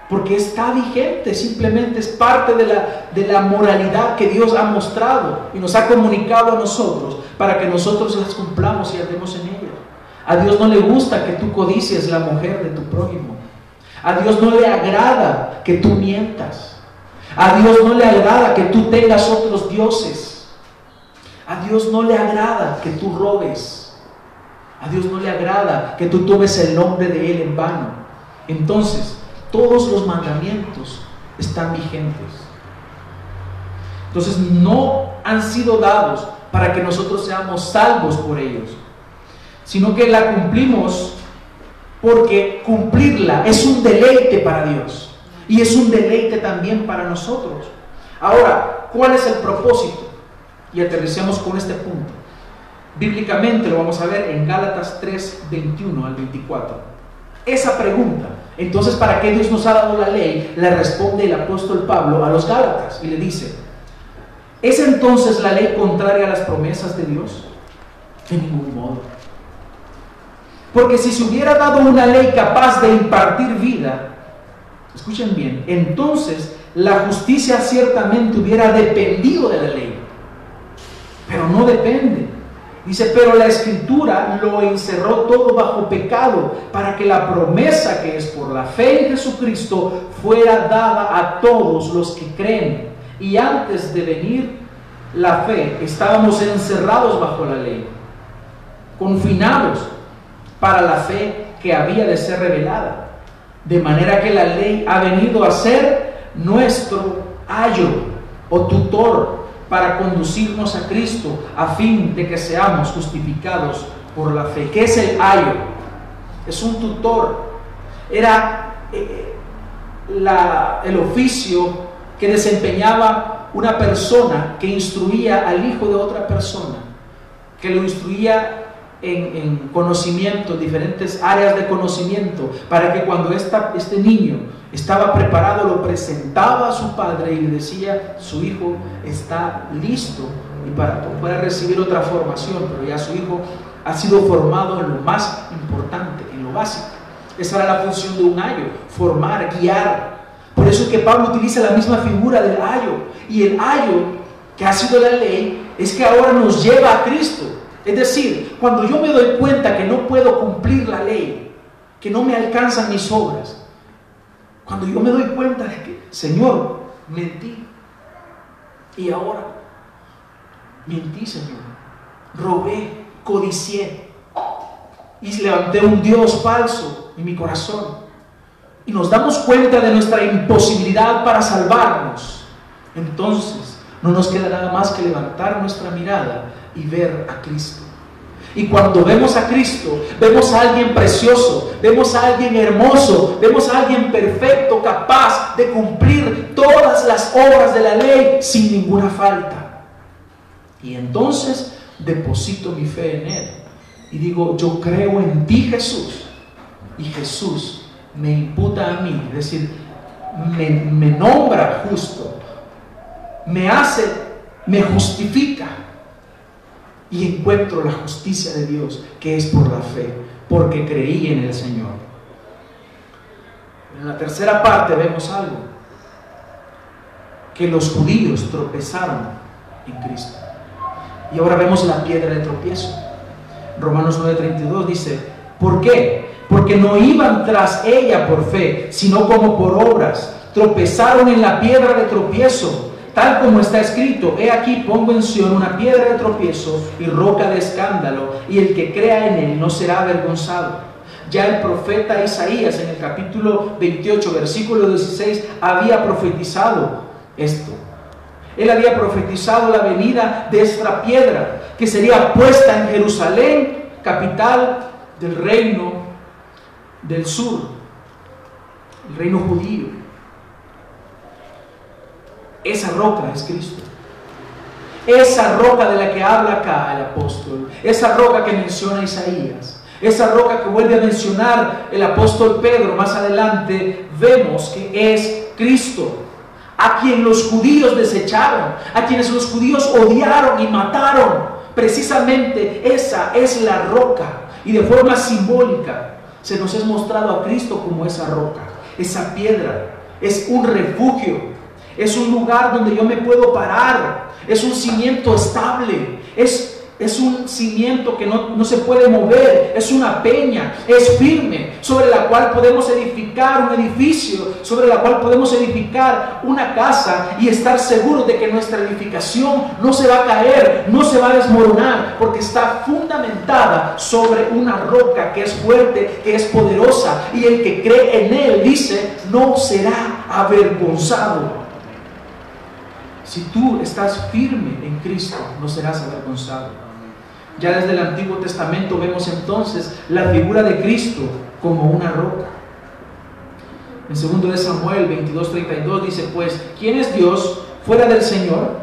Porque está vigente, simplemente es parte de la, de la moralidad que Dios ha mostrado y nos ha comunicado a nosotros para que nosotros las cumplamos y andemos en ellas. A Dios no le gusta que tú codicies la mujer de tu prójimo. A Dios no le agrada que tú mientas. A Dios no le agrada que tú tengas otros dioses. A Dios no le agrada que tú robes. A Dios no le agrada que tú tomes el nombre de Él en vano. Entonces, todos los mandamientos están vigentes. Entonces, no han sido dados para que nosotros seamos salvos por ellos, sino que la cumplimos porque cumplirla es un deleite para Dios y es un deleite también para nosotros. Ahora, ¿cuál es el propósito? Y aterricemos con este punto. Bíblicamente lo vamos a ver en Gálatas 3, 21 al 24. Esa pregunta, entonces, ¿para qué Dios nos ha dado la ley? Le responde el apóstol Pablo a los Gálatas y le dice, ¿Es entonces la ley contraria a las promesas de Dios? En ningún modo. Porque si se hubiera dado una ley capaz de impartir vida, escuchen bien, entonces la justicia ciertamente hubiera dependido de la ley. Pero no depende. Dice, pero la escritura lo encerró todo bajo pecado para que la promesa que es por la fe en Jesucristo fuera dada a todos los que creen. Y antes de venir la fe, estábamos encerrados bajo la ley, confinados para la fe que había de ser revelada. De manera que la ley ha venido a ser nuestro ayo o tutor para conducirnos a Cristo a fin de que seamos justificados por la fe. ¿Qué es el ayo? Es un tutor. Era eh, la, el oficio que desempeñaba una persona que instruía al hijo de otra persona, que lo instruía en, en conocimiento, diferentes áreas de conocimiento, para que cuando esta, este niño estaba preparado, lo presentaba a su padre y le decía, su hijo está listo y para poder recibir otra formación, pero ya su hijo ha sido formado en lo más importante, en lo básico. Esa era la función de un ayo, formar, guiar. Por eso es que Pablo utiliza la misma figura del ayo. Y el ayo, que ha sido la ley, es que ahora nos lleva a Cristo. Es decir, cuando yo me doy cuenta que no puedo cumplir la ley, que no me alcanzan mis obras, cuando yo me doy cuenta de que, Señor, mentí. Y ahora, mentí, Señor. Robé, codicié. Y levanté un Dios falso en mi corazón. Y nos damos cuenta de nuestra imposibilidad para salvarnos. Entonces, no nos queda nada más que levantar nuestra mirada y ver a Cristo. Y cuando vemos a Cristo, vemos a alguien precioso, vemos a alguien hermoso, vemos a alguien perfecto, capaz de cumplir todas las obras de la ley sin ninguna falta. Y entonces deposito mi fe en Él. Y digo, yo creo en ti Jesús. Y Jesús me imputa a mí, es decir, me, me nombra justo, me hace, me justifica y encuentro la justicia de Dios que es por la fe, porque creí en el Señor. En la tercera parte vemos algo, que los judíos tropezaron en Cristo. Y ahora vemos la piedra de tropiezo. Romanos 9:32 dice, ¿por qué? Porque no iban tras ella por fe, sino como por obras. Tropezaron en la piedra de tropiezo tal como está escrito, he aquí pongo en Sion una piedra de tropiezo y roca de escándalo, y el que crea en él no será avergonzado. Ya el profeta Isaías en el capítulo 28, versículo 16, había profetizado esto. Él había profetizado la venida de esta piedra que sería puesta en Jerusalén, capital del reino del sur, el reino judío. Esa roca es Cristo. Esa roca de la que habla acá el apóstol, esa roca que menciona Isaías, esa roca que vuelve a mencionar el apóstol Pedro. Más adelante, vemos que es Cristo, a quien los judíos desecharon, a quienes los judíos odiaron y mataron. Precisamente esa es la roca. Y de forma simbólica se nos es mostrado a Cristo como esa roca, esa piedra, es un refugio, es un lugar donde yo me puedo parar. Es un cimiento estable. Es, es un cimiento que no, no, se puede mover. Es una peña. Es firme. Sobre la cual podemos edificar un edificio. Sobre la cual podemos edificar una casa. Y estar seguros de que nuestra edificación no se va a caer. No se va a desmoronar. Porque está fundamentada sobre una roca que es fuerte. Que es poderosa. Y el que cree en él dice no será avergonzado. Si tú estás firme en Cristo, no serás avergonzado. Ya desde el Antiguo Testamento vemos entonces la figura de Cristo como una roca. En segundo de Samuel 22:32 dice, pues, ¿quién es Dios fuera del Señor?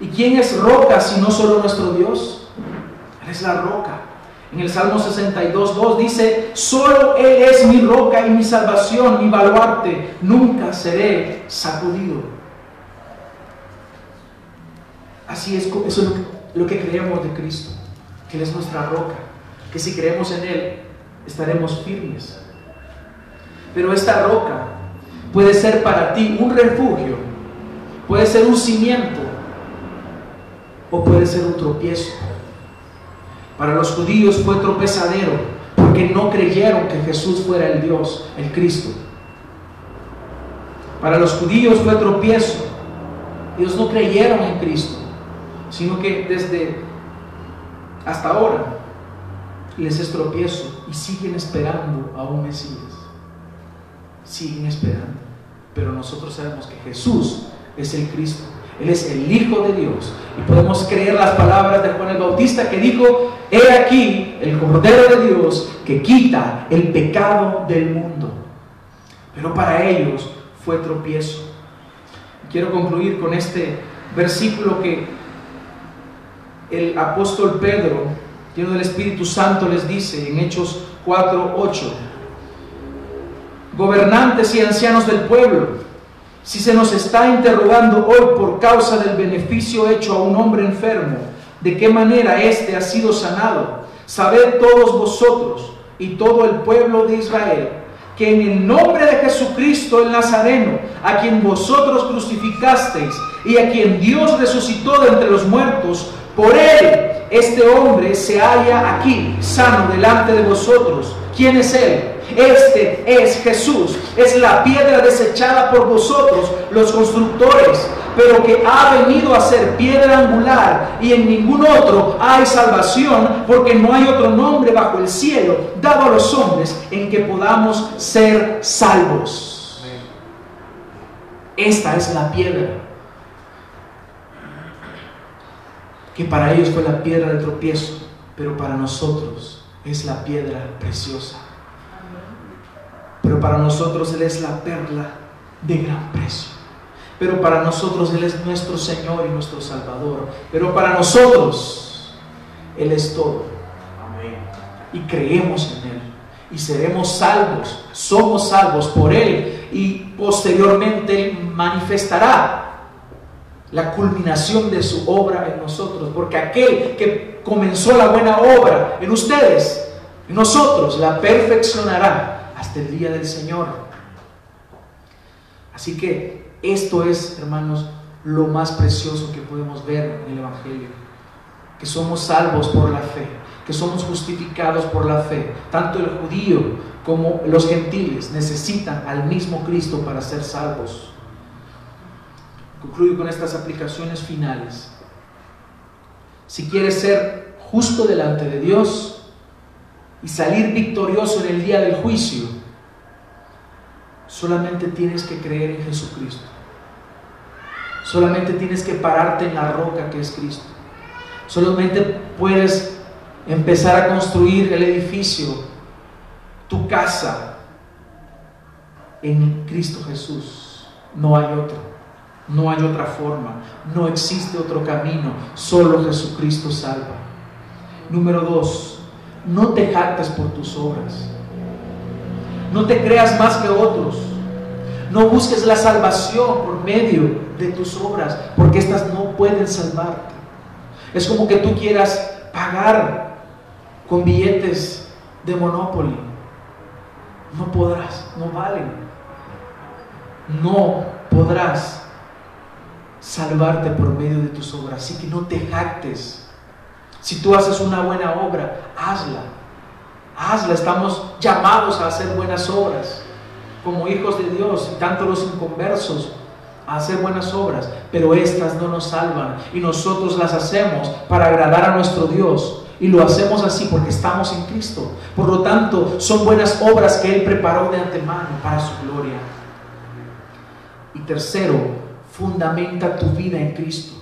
¿Y quién es roca si no solo nuestro Dios? Él es la roca. En el Salmo 62.2 dice, solo Él es mi roca y mi salvación, mi baluarte, nunca seré sacudido. Así es, eso es lo que, creemos de Cristo, que Él es nuestra roca, que si creemos en Él estaremos firmes. Pero esta roca puede ser para ti un refugio, puede ser un cimiento o puede ser un tropiezo. Para los judíos fue tropezadero porque no creyeron que Jesús fuera el Dios, el Cristo. Para los judíos fue tropiezo. Ellos no creyeron en Cristo, sino que desde hasta ahora les es tropiezo y siguen esperando a un Mesías. Siguen esperando. Pero nosotros sabemos que Jesús es el Cristo. Él es el Hijo de Dios. Y podemos creer las palabras de Juan el Bautista que dijo, he aquí el Cordero de Dios que quita el pecado del mundo. Pero para ellos fue tropiezo. Quiero concluir con este versículo que el apóstol Pedro, lleno del Espíritu Santo, les dice en Hechos 4, 8. Gobernantes y ancianos del pueblo, si se nos está interrogando hoy por causa del beneficio hecho a un hombre enfermo, de qué manera éste ha sido sanado, sabed todos vosotros y todo el pueblo de Israel que en el nombre de Jesucristo el Nazareno, a quien vosotros crucificasteis y a quien Dios resucitó de entre los muertos, por él este hombre se halla aquí, sano delante de vosotros. ¿Quién es él? Este es Jesús, es la piedra desechada por vosotros, los constructores, pero que ha venido a ser piedra angular y en ningún otro hay salvación, porque no hay otro nombre bajo el cielo dado a los hombres en que podamos ser salvos. Esta es la piedra que para ellos fue la piedra de tropiezo, pero para nosotros es la piedra preciosa. Pero para nosotros Él es la perla de gran precio. Pero para nosotros Él es nuestro Señor y nuestro Salvador. Pero para nosotros Él es todo. Y creemos en Él. Y seremos salvos. Somos salvos por Él. Y posteriormente Él manifestará la culminación de su obra en nosotros, porque aquel que comenzó la buena obra en ustedes, en nosotros, la perfeccionará hasta el día del Señor. Así que esto es, hermanos, lo más precioso que podemos ver en el Evangelio, que somos salvos por la fe, que somos justificados por la fe. Tanto el judío como los gentiles necesitan al mismo Cristo para ser salvos. Concluyo con estas aplicaciones finales. Si quieres ser justo delante de Dios y salir victorioso en el día del juicio, solamente tienes que creer en Jesucristo. Solamente tienes que pararte en la roca que es Cristo. Solamente puedes empezar a construir el edificio, tu casa, en Cristo Jesús. No hay otro. No hay otra forma, no existe otro camino, solo Jesucristo salva. Número dos, no te jactes por tus obras. No te creas más que otros. No busques la salvación por medio de tus obras, porque estas no pueden salvarte. Es como que tú quieras pagar con billetes de Monopoly. No podrás, no valen. No podrás salvarte por medio de tus obras. Así que no te jactes. Si tú haces una buena obra, hazla. Hazla. Estamos llamados a hacer buenas obras como hijos de Dios y tanto los inconversos a hacer buenas obras, pero estas no nos salvan y nosotros las hacemos para agradar a nuestro Dios. Y lo hacemos así porque estamos en Cristo. Por lo tanto, son buenas obras que Él preparó de antemano para su gloria. Y tercero, Fundamenta tu vida en Cristo.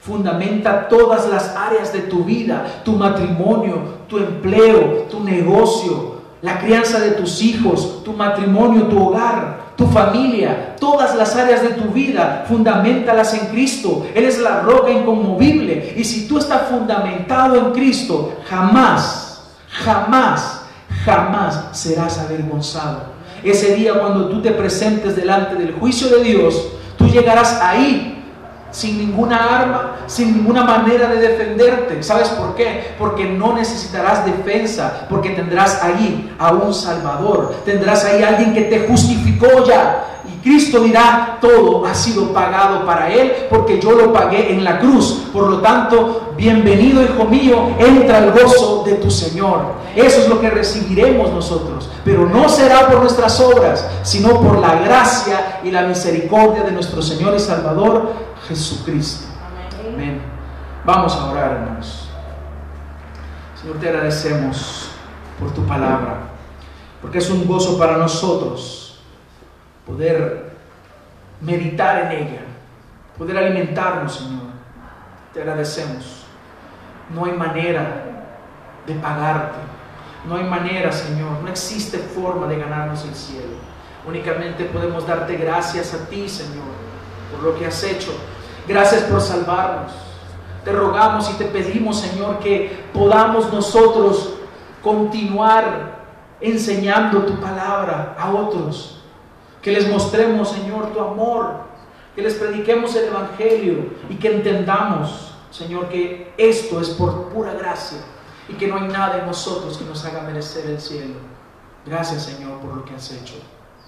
Fundamenta todas las áreas de tu vida, tu matrimonio, tu empleo, tu negocio, la crianza de tus hijos, tu matrimonio, tu hogar, tu familia, todas las áreas de tu vida, fundamentalas en Cristo. Él es la roca inconmovible. Y si tú estás fundamentado en Cristo, jamás, jamás, jamás serás avergonzado. Ese día cuando tú te presentes delante del juicio de Dios, tú llegarás ahí sin ninguna arma, sin ninguna manera de defenderte. ¿Sabes por qué? Porque no necesitarás defensa, porque tendrás ahí a un Salvador, tendrás ahí a alguien que te justificó ya. Cristo dirá, todo ha sido pagado para Él porque yo lo pagué en la cruz. Por lo tanto, bienvenido hijo mío, entra al gozo de tu Señor. Eso es lo que recibiremos nosotros. Pero no será por nuestras obras, sino por la gracia y la misericordia de nuestro Señor y Salvador Jesucristo. Amén. Vamos a orar, hermanos. Señor, te agradecemos por tu palabra, porque es un gozo para nosotros poder meditar en ella, poder alimentarnos, Señor. Te agradecemos. No hay manera de pagarte. No hay manera, Señor. No existe forma de ganarnos el cielo. Únicamente podemos darte gracias a ti, Señor, por lo que has hecho. Gracias por salvarnos. Te rogamos y te pedimos, Señor, que podamos nosotros continuar enseñando tu palabra a otros. Que les mostremos, Señor, tu amor. Que les prediquemos el Evangelio y que entendamos, Señor, que esto es por pura gracia y que no hay nada en nosotros que nos haga merecer el cielo. Gracias, Señor, por lo que has hecho.